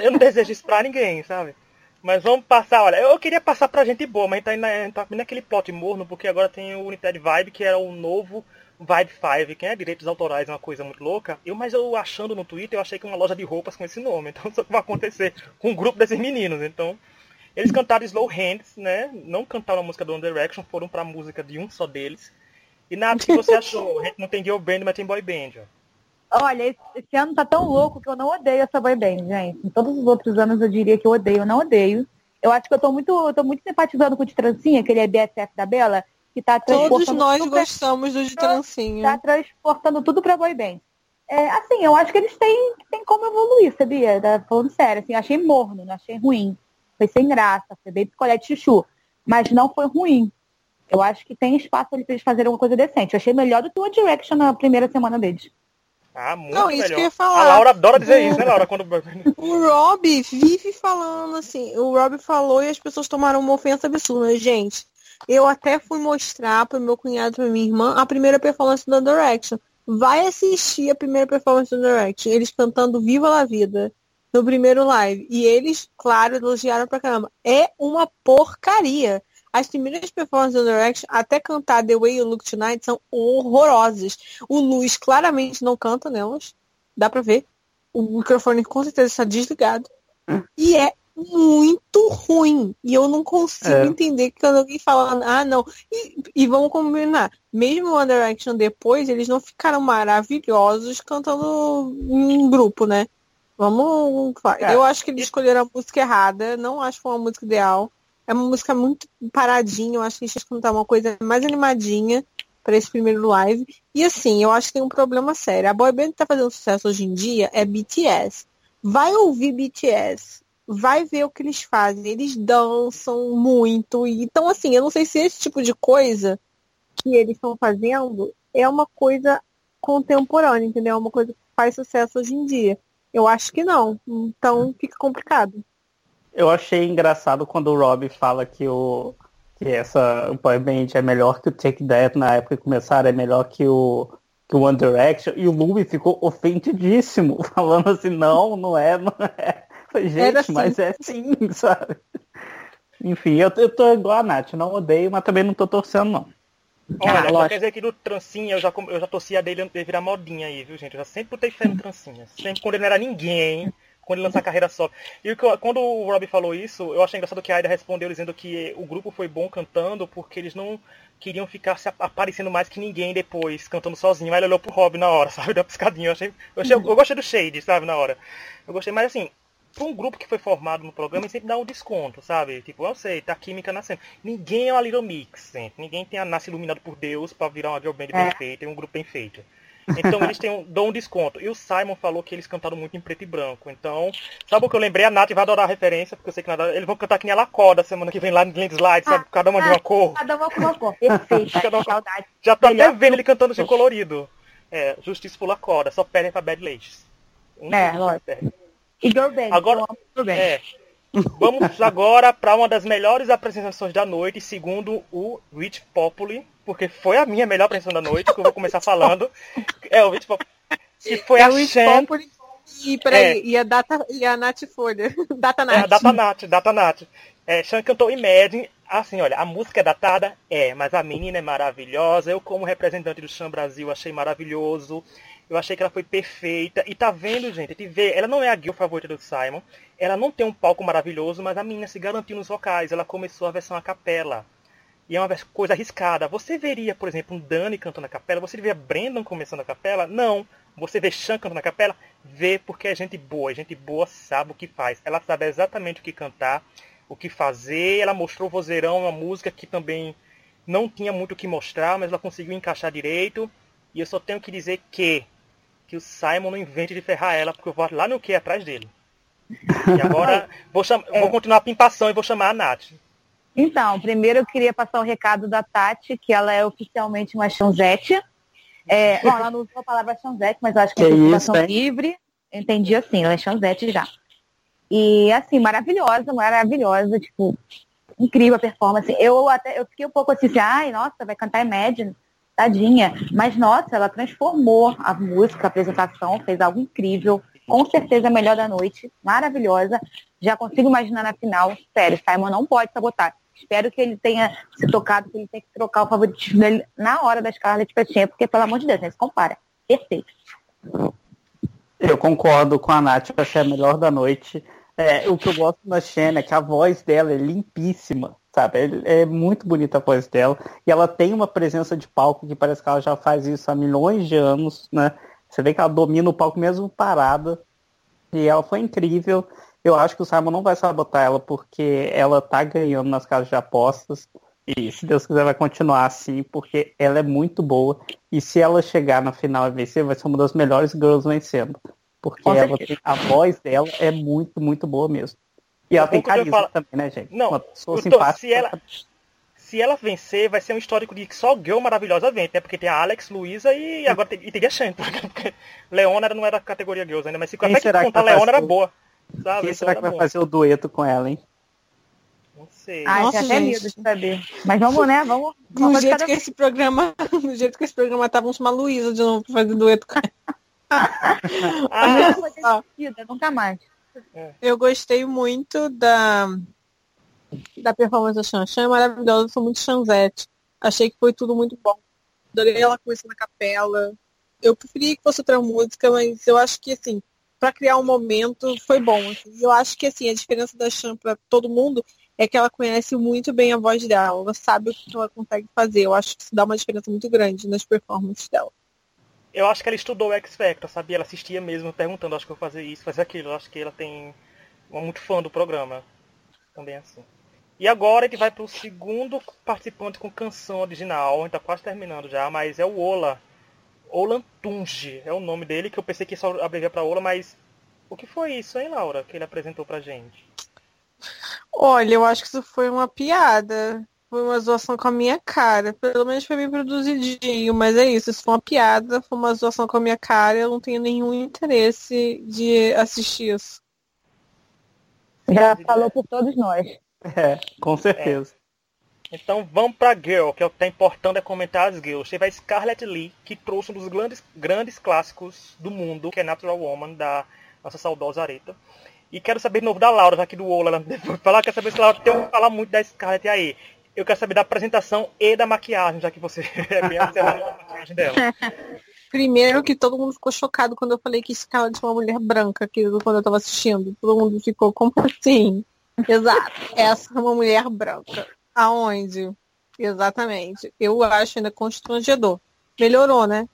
Eu não desejo isso pra ninguém, sabe? Mas vamos passar, olha, eu queria passar pra gente boa, mas a gente tá indo, na- a gente tá naquele plot morno, porque agora tem o United Vibe, que era o novo Vibe 5, que é direitos autorais, é uma coisa muito louca. Eu, mas eu achando no Twitter, eu achei que uma loja de roupas com esse nome. [LAUGHS] Então isso vai acontecer com um grupo desses meninos. Então, eles cantaram Slow Hands, né? Não cantaram a música do One Direction, foram pra música de um só deles. E nada, que você [LAUGHS] achou? Não tem girl band, mas tem boy band, ó. Olha, esse, ano tá tão louco que eu não odeio essa boy band, gente. Em todos os outros anos eu diria que eu odeio, eu não odeio. Eu acho que eu tô muito, eu tô muito simpatizando com o de trancinha, que ele é BFF da Bela, que tá Todos nós tudo pra- gostamos do de trancinha. tá transportando tudo pra boy band. É, assim, eu acho que eles têm, têm como evoluir, sabia? Tá falando sério, assim, eu achei morno, não achei ruim. Foi sem graça, foi bem picolé de chuchu. Mas não foi ruim. Eu acho que tem espaço ali pra eles fazerem uma coisa decente. Eu achei melhor do que o Direction na primeira semana deles. Ah, muito Não, isso melhor. que eu ia falar. A Laura adora dizer O- isso, né, Laura? Quando... [LAUGHS] O Rob vive falando assim. O Rob falou e as pessoas tomaram uma ofensa absurda. Gente, eu até fui mostrar pro meu cunhado e pra minha irmã a primeira performance One Direction. Vai assistir a primeira performance One Direction. Eles cantando Viva la Vida no primeiro live. E eles, claro, elogiaram pra caramba. É uma porcaria. As primeiras performances do Direction, até cantar The Way You Look Tonight, são horrorosas. O Luiz claramente não canta nelas. Dá pra ver. O microfone com certeza está desligado. E é muito ruim. E eu não consigo É. entender que quando alguém fala, ah, não. E, e vamos combinar. Mesmo o One Direction depois, eles não ficaram maravilhosos cantando em grupo, né? Vamos. É. Eu acho que eles escolheram a música errada. Não acho que foi uma música ideal. É uma música muito paradinha. Eu acho que eles tinham que cantar uma coisa mais animadinha para esse primeiro live. E assim, eu acho que tem um problema sério. A boy band que tá fazendo sucesso hoje em dia é BTS. Vai ouvir BTS. Vai ver o que eles fazem. Eles dançam muito. Então, assim, eu não sei se esse tipo de coisa que eles estão fazendo é uma coisa contemporânea, entendeu? É uma coisa que faz sucesso hoje em dia. Eu acho que não. Então fica complicado. Eu achei engraçado quando o Rob fala que o que essa Boy Band é melhor que o Take That na época que começaram, é melhor que o que o One Direction, e o Louis ficou ofendidíssimo, [LAUGHS] falando assim, não, não é, não é. Gente, assim. mas é sim, [LAUGHS] sabe? Enfim, eu, eu tô igual a Nath, não odeio, mas também não tô torcendo, não. Olha, ah, quer dizer que do trancinha eu já, eu já torcia dele antes de virar modinha aí, viu, gente? Eu já sempre botei fé no trancinha. Sempre quando ele não era ninguém, quando ele lança a carreira solo. E quando o Rob falou isso, eu achei engraçado que a Aida respondeu dizendo que o grupo foi bom cantando porque eles não queriam ficar se aparecendo mais que ninguém depois, cantando sozinho. Aí ele olhou pro Rob na hora, [LAUGHS] sabe? Deu uma piscadinha. Eu, achei, eu, achei, eu gostei do Shade, sabe, na hora. Eu gostei, mas assim, para um grupo que foi formado no programa, ele sempre dá um desconto, sabe? Tipo, eu sei, tá química nascendo. Ninguém é uma Little Mix, gente. Ninguém tem a nasce iluminado por Deus para virar uma girl band é. bem feita e um grupo bem feito. Então eles têm um, dão um desconto. E o Simon falou que eles cantaram muito em preto e branco. Então, sabe o que eu lembrei? A Nath vai adorar a referência, porque eu sei que nada, eles vão cantar que nem a Lacoda semana que vem lá no Slide, sabe? Ah, cada uma ah, de uma cor. Cada uma com uma cor. [LAUGHS] Perfeito. uma... Saudade. Já tô até vendo ele cantando de colorido. É, Justiça por Lacoda, só perdem pra Bad Ladies. Um é, lógico. E Girl Band. Agora, é, vamos [LAUGHS] agora para uma das melhores apresentações da noite, segundo o Rich Populi, porque foi a minha melhor apresentação da noite, que eu vou começar falando. [LAUGHS] É, o Rich Populi. Que foi é a Rich Populi. E, peraí, é. e, a data, e a Nath Folha. [LAUGHS] Data Nath. É, a Data Nath, Data Nath. É, Sean cantou Imagine. Assim, olha, a música é datada? É, mas a menina é maravilhosa. Eu, como representante do Sean Brasil, achei maravilhoso. Eu achei que ela foi perfeita. E tá vendo, gente? A vê, ela não é a guia favorita do Simon. Ela não tem um palco maravilhoso, mas a menina se garantiu nos vocais. Ela começou a versão a capela. E é uma coisa arriscada. Você veria, por exemplo, um Dani cantando a capela? Você veria Brandon começando a capela? Não. Você vê Sean cantando a capela? Vê, porque é gente boa. Gente boa sabe o que faz. Ela sabe exatamente o que cantar, o que fazer. Ela mostrou o vozeirão, uma música que também não tinha muito o que mostrar, mas ela conseguiu encaixar direito. E eu só tenho que dizer que que o Simon não invente de ferrar ela, porque eu vou lá no que atrás dele. E agora [LAUGHS] vou, é. vou continuar a pimpação e vou chamar a Nath. Então, primeiro eu queria passar o um recado da Tati, que ela é oficialmente uma chanzete. É, [LAUGHS] bom, ela não usou a palavra chanzete, mas eu acho que, que é circulação livre. Entendi assim, ela é chanzete já. E assim, maravilhosa, maravilhosa, tipo, incrível a performance. Eu até eu fiquei um pouco assim, assim ai, nossa, vai cantar Imagine tadinha. Mas, nossa, ela transformou a música, a apresentação, fez algo incrível. Com certeza a melhor da noite, maravilhosa. Já consigo imaginar na final. Sério, Simon não pode sabotar. Espero que ele tenha se tocado, que ele tenha que trocar o favoritismo dele na hora da Scarlett Petinha, porque, pelo amor de Deus, né? se compara. Perfeito. Eu concordo com a Nath, é a melhor da noite. É, o que eu gosto da Shanna é que a voz dela é limpíssima sabe? É, é, muito bonita a voz dela. E ela tem uma presença de palco que parece que ela já faz isso há milhões de anos, né? Você vê que ela domina o palco mesmo parada. E ela foi incrível. Eu acho que o Simon não vai sabotar ela porque ela tá ganhando nas casas de apostas. E se Deus quiser vai continuar assim, porque ela é muito boa. E se ela chegar na final e vencer, vai ser uma das melhores girls vencendo. Porque ela a voz dela é muito, muito boa mesmo. E ela tem carisma falo... também, né, gente? Não, Uma pessoa simpática. Se ela, se ela vencer, vai ser um histórico de que só Girl maravilhosa vence, né? Porque tem a Alex, Luísa e agora tem, e teria Shan. [LAUGHS] Porque Leona não era categoria Girls ainda, mas se Quem até será que contar Leona era boa. Sabe? Quem será que vai fazer o dueto com ela, hein? Não sei. Ai, Nossa, até medo de saber. Mas vamos, né? Vamos. vamos no jeito que esse programa, no jeito que esse programa tava, vamos chamar Luísa de novo pra fazer dueto com ela. ah, ah, nunca mais. É. Eu gostei muito da, da performance da Chan. É maravilhosa, sou muito chanzete. Achei que foi tudo muito bom. Adorei ela começando na capela. Eu preferia que fosse outra música, mas eu acho que, assim, para criar um momento foi bom. Assim. Eu acho que, assim, a diferença da Chan para todo mundo é que ela conhece muito bem a voz dela. Ela sabe o que ela consegue fazer. Eu acho que isso dá uma diferença muito grande nas performances dela eu acho que ela estudou o X Factor, sabia? Ela assistia mesmo, perguntando, acho que eu vou fazer isso, fazer aquilo. Eu acho que ela tem. É muito fã do programa. Também assim. E agora a gente vai pro segundo participante com canção original. A gente tá quase terminando já, mas é o Ola. Olan Tunge é o nome dele, que eu pensei que só abreviar pra Ola, mas. O que foi isso, hein, Laura, que ele apresentou pra gente? Olha, eu acho que isso foi uma piada. Foi uma zoação com a minha cara. Pelo menos foi bem produzidinho, mas é isso. Se for uma piada, foi uma zoação com a minha cara, eu não tenho nenhum interesse de assistir isso. Já falou por todos nós. É, com certeza. Então vamos pra Girl, que é o que tá importando é comentar as girls. Teve a Scarlett Lee, que trouxe um dos grandes, grandes clássicos do mundo, que é Natural Woman, da nossa saudosa Areta. E quero saber de novo da Laura, já que do Ola, ela [LAUGHS] falar, quero saber se a Laura tem que falar muito da Scarlett aí. Eu quero saber da apresentação e da maquiagem, já que você [LAUGHS] é bem observada [LAUGHS] da maquiagem dela. [LAUGHS] Primeiro que todo mundo ficou chocado quando eu falei que Scarlett é uma mulher branca, que quando eu tava assistindo. Todo mundo ficou, como assim? Exato. Essa é uma mulher branca. Aonde? Exatamente. Eu acho ainda constrangedor. Melhorou, né?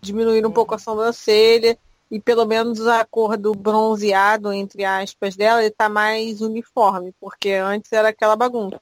Diminuir um pouco a sobrancelha e pelo menos a cor do bronzeado, entre aspas, dela, ele tá mais uniforme, porque antes era aquela bagunça.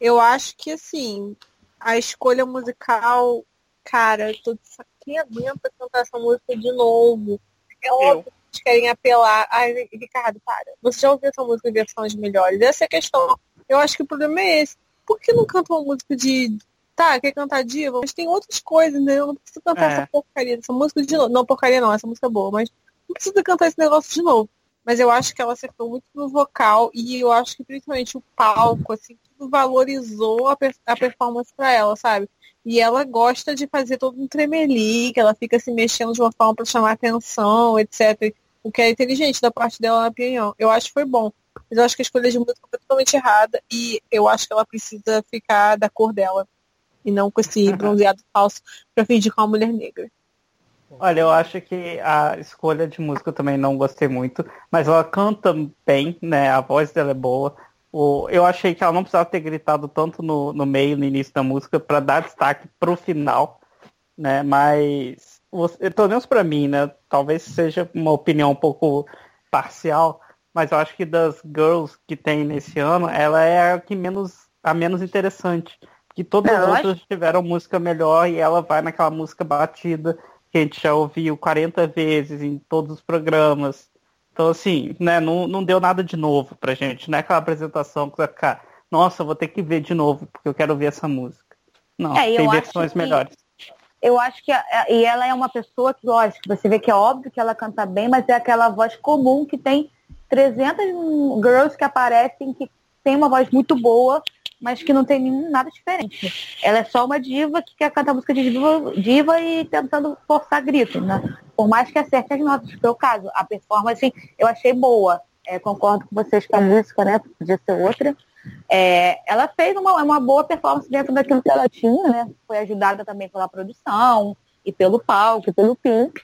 Eu acho que, assim, a escolha musical, cara, tô de quem aguenta cantar essa música de novo? É óbvio que eles querem apelar. Ai, Ricardo, para. Você já ouviu essa música em versões melhores? Essa é a questão. Eu acho que o problema é esse. Por que não canta uma música de. Tá, quer cantar diva? Mas tem outras coisas, né? Eu não preciso cantar é. essa porcaria essa música de novo. Não, porcaria não, essa música é boa, mas não precisa cantar esse negócio de novo. Mas eu acho que ela acertou muito no vocal e eu acho que principalmente o palco, assim, valorizou a, a performance pra ela, sabe? E ela gosta de fazer todo um tremelique, ela fica se mexendo de uma forma para chamar atenção, etc. O que é inteligente da parte dela, na opinião. Eu acho que foi bom. Mas eu acho que a escolha de música foi totalmente errada e eu acho que ela precisa ficar da cor dela. E não com esse [LAUGHS] bronzeado falso pra fingir com uma mulher negra. Olha, eu acho que a escolha de música eu também não gostei muito, mas ela canta bem, né? A voz dela é boa. O, eu achei que ela não precisava ter gritado tanto no, no meio, no início da música, para dar destaque pro final, né? Mas, pelo menos para mim, né? Talvez seja uma opinião um pouco parcial, mas eu acho que das girls que tem nesse ano, ela é a que menos, a menos interessante. Que todas as outras acho... tiveram música melhor e ela vai naquela música batida que a gente já ouviu 40 vezes em todos os programas. Então, assim, né, não, não deu nada de novo pra gente. Não é aquela apresentação que vai ficar, nossa, vou ter que ver de novo, porque eu quero ver essa música. Não, é, tem versões que, melhores. Eu acho que. E ela é uma pessoa que, lógico, você vê que é óbvio que ela canta bem, mas é aquela voz comum que tem 300 girls que aparecem que tem uma voz muito boa, mas que não tem nada diferente. Ela é só uma diva que quer cantar música de diva, diva e tentando forçar grito, né? Por mais que acerte as notas, que o caso. A performance eu achei boa. É, concordo com vocês que a música, né? Podia ser outra. É, ela fez uma, uma boa performance dentro daquilo que ela tinha, né? Foi ajudada também pela produção e pelo palco e pelo pink.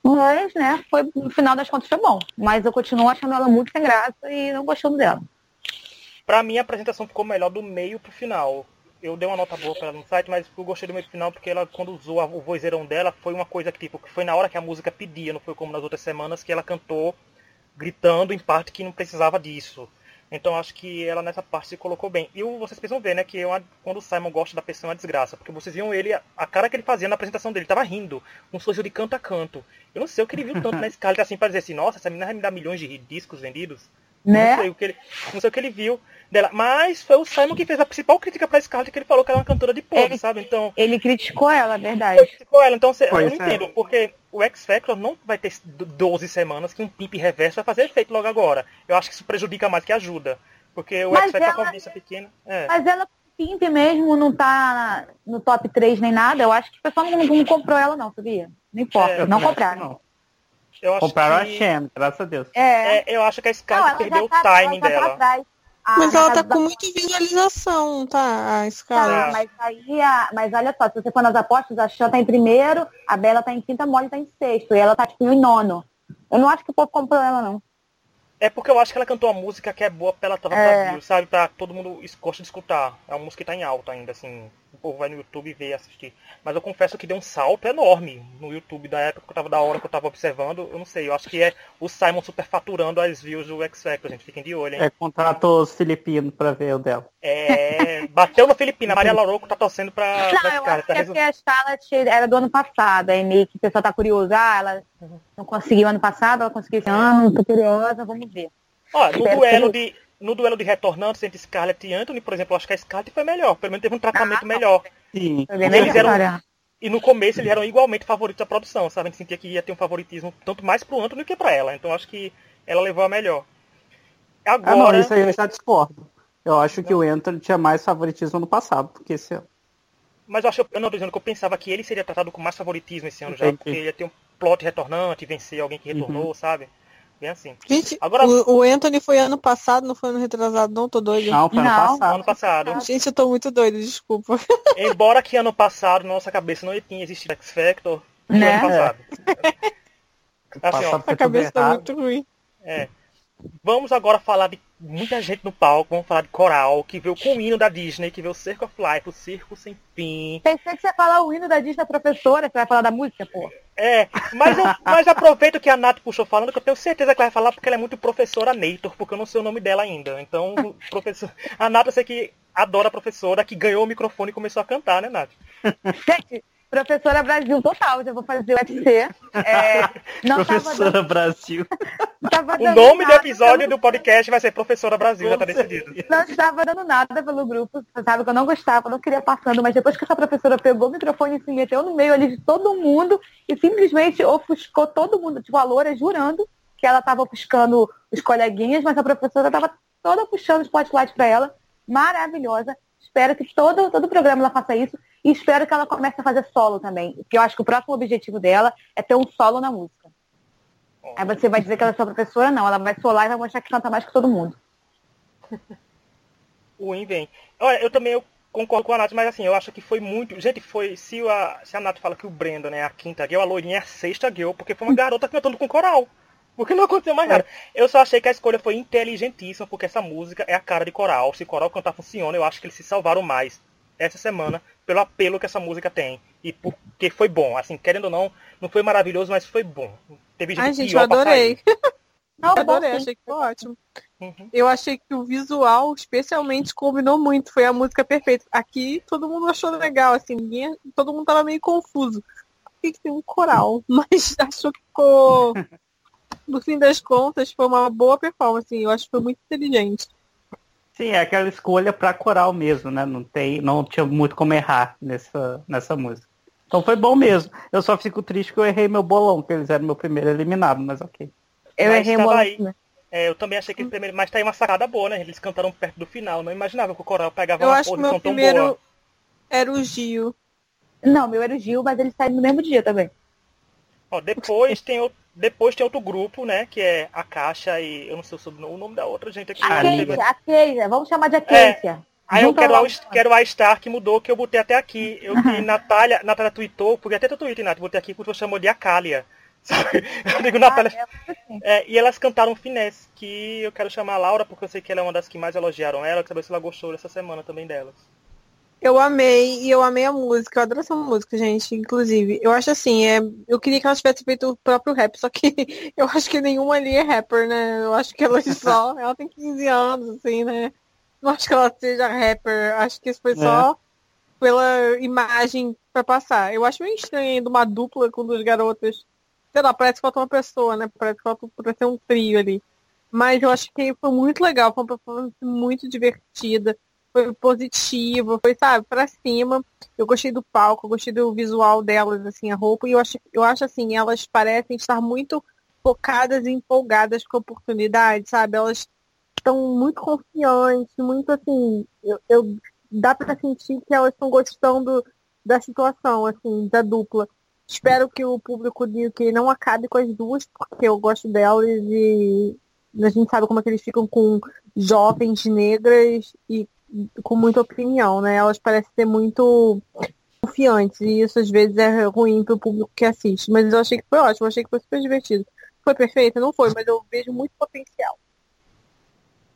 Mas, né, foi, no final das contas foi bom. Mas eu continuo achando ela muito sem graça e não gostando dela. Pra mim, a apresentação ficou melhor do meio pro final. Eu dei uma nota boa pra ela no site, mas eu gostei do meio final porque ela, quando usou o vozeirão dela, foi uma coisa que, tipo, que foi na hora que a música pedia, não foi como nas outras semanas que ela cantou gritando em parte que não precisava disso. Então acho que ela nessa parte se colocou bem. E vocês precisam ver, né, que eu, quando o Simon gosta da pessoa é uma desgraça. Porque vocês viam ele, a cara que ele fazia na apresentação dele, tava rindo. Um sorriso de canto a canto. Eu não sei o que ele viu tanto [LAUGHS] na escala assim pra dizer assim, nossa, essa menina vai me dar milhões de discos vendidos. Né? Não sei o que ele, não sei o que ele viu dela. Mas foi o Simon que fez a principal crítica pra Scarlett, que ele falou que ela é uma cantora de pop, ele, sabe? Então. Ele criticou ela, é verdade. Ele criticou ela, então eu não é. entendo, porque o X Factor não vai ter 12 semanas que um pimp reverso vai fazer efeito logo agora. Eu acho que isso prejudica mais que ajuda. Porque o X Factor ela, com a audiência pequena. É. Mas ela Pimp mesmo não tá no top 3 nem nada, eu acho que o pessoal não, não comprou ela não, sabia? Não importa, é, não compraram. Não. Eu Compraram que... a Shen, graças a Deus. É. é eu acho que a Scarlett perdeu tá, o timing ela dela. Tá mas ela tá com muita visualização, tá, a Scarlett. Tá, mas aí, a... mas olha só, se você for nas apostas, a Shan tá em primeiro, a Bela tá em quinta, a Molly tá em sexto, e ela tá tipo em nono. Eu não acho que o povo comprou ela, não. É porque eu acho que ela cantou uma música que é boa pra ela tava é. pra sabe? Pra todo mundo gosta de escutar. É uma música que tá em alta ainda, assim. O povo vai no YouTube ver e assistir. Mas eu confesso que deu um salto enorme no YouTube da época que eu tava da hora que eu tava observando. Eu não sei, eu acho que é o Simon superfaturando as views do X Factor, gente. Fiquem de olho, hein? É, contratou os filipinos pra ver o dela. É, bateu no Filipina. A Maria [LAUGHS] Larouco tá torcendo pra. Não, pra eu acho tá que é porque a Charlotte era do ano passado. Aí meio que o pessoal tá curioso. Ah, ela não conseguiu ano passado, ela conseguiu esse ano, tô curiosa, vamos ver. Ó, no duelo de no duelo de retornantes entre Scarlett e Anthony, por exemplo, eu acho que a Scarlett foi melhor. Pelo menos teve um tratamento ah, melhor. Sim. Eles eram, e no começo eles eram igualmente favoritos da produção, sabe? A gente sentia que ia ter um favoritismo tanto mais pro Anthony que pra ela. Então acho que ela levou a melhor. Agora... Ah, não, isso aí eu já discordo. Eu acho que o Anthony tinha mais favoritismo no passado do que esse ano. Mas eu acho, eu não tô dizendo que eu pensava que ele seria tratado com mais favoritismo esse ano já, Entendi. porque ele ia ter um plot retornante, vencer alguém que retornou, Uhum. sabe? Bem assim. Gente, Agora- o, o Anthony foi ano passado, não foi ano retrasado, não? Tô doido. Não, foi ano Não. passado. Ano passado. Gente, eu tô muito doido, desculpa. [LAUGHS] Embora que ano passado, na nossa cabeça, não tinha existido X Factor, foi Né? ano passado. Assim, ó, A cabeça tá muito ruim. É. Vamos agora falar de muita gente no palco, vamos falar de coral, que veio com o hino da Disney, que veio o Circo of Life, o Circo Sem Fim. Pensei que você ia falar o hino da Disney professora, você vai falar da música, pô. É, mas, eu, mas aproveito que a Nath puxou falando, que eu tenho certeza que ela vai falar porque ela é muito professora Neitor, porque eu não sei o nome dela ainda. Então, professor, a Nath eu sei que adora a professora, que ganhou o microfone e começou a cantar, né, Nath? [LAUGHS] Professora Brasil total, já vou fazer o UFC. É, não tava Professora dando, Brasil. tava O nome do episódio pelo- do podcast vai ser Professora Brasil, já tá Com decidido. Não estava dando nada pelo grupo, você sabe que eu não gostava, não queria passando, mas depois que essa professora pegou o microfone e se meteu no meio ali de todo mundo e simplesmente ofuscou todo mundo, tipo a Loura jurando que ela estava ofuscando os coleguinhas, mas a professora estava toda puxando o spotlight para ela, maravilhosa. Espero que todo, todo programa ela faça isso e espero que ela comece a fazer solo também, porque eu acho que o próximo objetivo dela é ter um solo na música. Aí você vai dizer que ela é sua professora, não, ela vai solar e vai mostrar que canta mais que todo mundo. [LAUGHS] Win vem. Olha, eu também eu concordo com a Nath, mas assim, eu acho que foi muito. Gente, foi. Se a, se a Nath fala que o Brandon é a quinta girl, a loirinha é a sexta girl, porque foi uma [LAUGHS] garota cantando com coral. Porque não aconteceu mais nada. Eu só achei que a escolha foi inteligentíssima, porque essa música é a cara de coral. Se coral cantar funciona, eu acho que eles se salvaram mais essa semana pelo apelo que essa música tem. E porque foi bom. Assim, querendo ou não, não foi maravilhoso, mas foi bom. Teve gente, Ai, gente, pior [LAUGHS] eu adorei. Não, Eu adorei, achei que foi ótimo. Uhum. Eu achei que o visual, especialmente, combinou muito. Foi a música perfeita. Aqui todo mundo achou legal, assim, ninguém, todo mundo tava meio confuso. Por que, que tem um coral? [LAUGHS] Mas achou que ficou. [LAUGHS] No fim das contas, foi uma boa performance. assim, Eu acho que foi muito inteligente. Sim, é aquela escolha pra coral mesmo, né? Não, tem, não tinha muito como errar nessa, nessa música. Então foi bom mesmo. Eu só fico triste que eu errei meu bolão, que eles eram meu primeiro eliminado, mas ok. Eu Mas errei tava uma aí. É, eu também achei que eles primeiro, mas tá aí uma sacada boa, né? Eles cantaram perto do final. Não imaginava que o coral pegava Eu uma acho que posição meu tão primeiro boa. era o Gil. Não, meu era o Gil, mas ele saiu no mesmo dia também. Ó, depois tem o, depois tem outro grupo, né? Que é a Caixa e eu não sei o nome da outra gente aqui. A mas- a Keisia, vamos chamar de a Keisia. Aí eu Junta quero, lá a, os- quero a Star que mudou, que eu botei até aqui. Eu vi [LAUGHS] Natália, Natália tweetou, porque até teu tweet, Nath, botei aqui porque você chamou de Acália. [LAUGHS] Sabe? Eu digo Natália. Ah, é, assim. É, e elas cantaram Finesse, que eu quero chamar a Laura, porque eu sei que ela é uma das que mais elogiaram ela, eu quero saber se ela gostou dessa semana também delas. Eu amei, e eu amei a música, eu adoro essa música, gente, inclusive. Eu acho assim, é, eu queria que elas tivessem feito o próprio rap, só que [LAUGHS] eu acho que nenhuma ali é rapper, né? Eu acho que ela só, [LAUGHS] ela tem 15 anos, assim, né? Não acho que ela seja rapper, acho que isso foi só pela imagem pra passar. Eu acho meio estranho ainda uma dupla com duas garotas. Sei lá, parece que falta uma pessoa, né? Parece que falta ter um trio ali. Mas eu acho que foi muito legal, foi uma performance muito divertida foi positiva, foi, sabe, pra cima. Eu gostei do palco, eu gostei do visual delas, assim, a roupa, e eu acho, eu acho assim, elas parecem estar muito focadas e empolgadas com a oportunidade, sabe? Elas estão muito confiantes, muito assim, eu, eu dá pra sentir que elas estão gostando da situação, assim, da dupla. Espero que o público de UK não acabe com as duas, porque eu gosto delas e a gente sabe como é que eles ficam com jovens negras e com muita opinião, né? Elas parecem ser muito confiantes e isso às vezes é ruim pro público que assiste. Mas eu achei que foi ótimo, eu achei que foi super divertido. Foi perfeito? Não foi, mas eu vejo muito potencial.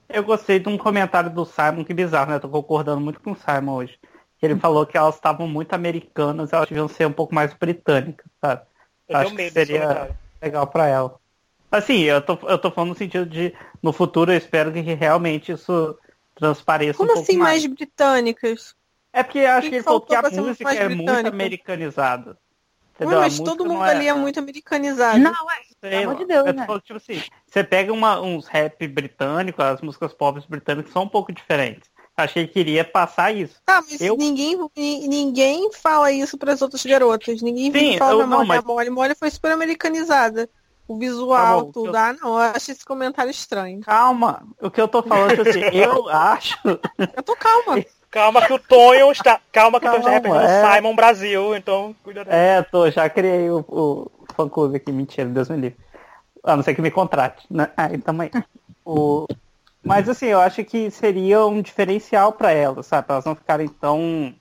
Eu gostei de um comentário do Simon, que bizarro, né? Tô concordando muito com o Simon hoje. Ele falou que elas estavam muito americanas, elas deviam ser um pouco mais britânicas, sabe? Eu Acho que seria-. Legal pra ela. Assim, eu tô, eu tô falando no sentido de, no futuro, eu espero que realmente isso transpareça Como um pouco assim mais. mais britânicas? É porque eu acho que que ele falou que faltou a música mais é muito britânica? americanizada. Ué, mas todo mundo ali é muito americanizado. Não, é, pelo amor de Deus, Eu tô né? falando, tipo assim, você pega uma- uns rap britânicos, as músicas pop britânicas são um pouco diferentes. Achei que queria passar isso. Tá, mas Eu- ninguém, ni- ninguém fala isso pras outras garotas. Ninguém Sim, fala eu- não, Molly. mas- A Molly, Molly foi super americanizada. O visual, Tá bom, tudo. eu- Ah, não, eu acho esse comentário estranho. Calma, o que eu tô falando é assim, [LAUGHS] eu acho. Eu tô calma. Calma que o Tonho está. Calma que o Tonho está Calma, representando o é. Simon Brasil, então cuida dele. É, tô, já criei o, o fã clube aqui, mentira, Deus me livre. A não ser que me contrate, né? Aí tamo aí. O... Mas assim, eu acho que seria um diferencial pra elas, sabe? Pra elas não ficarem tão.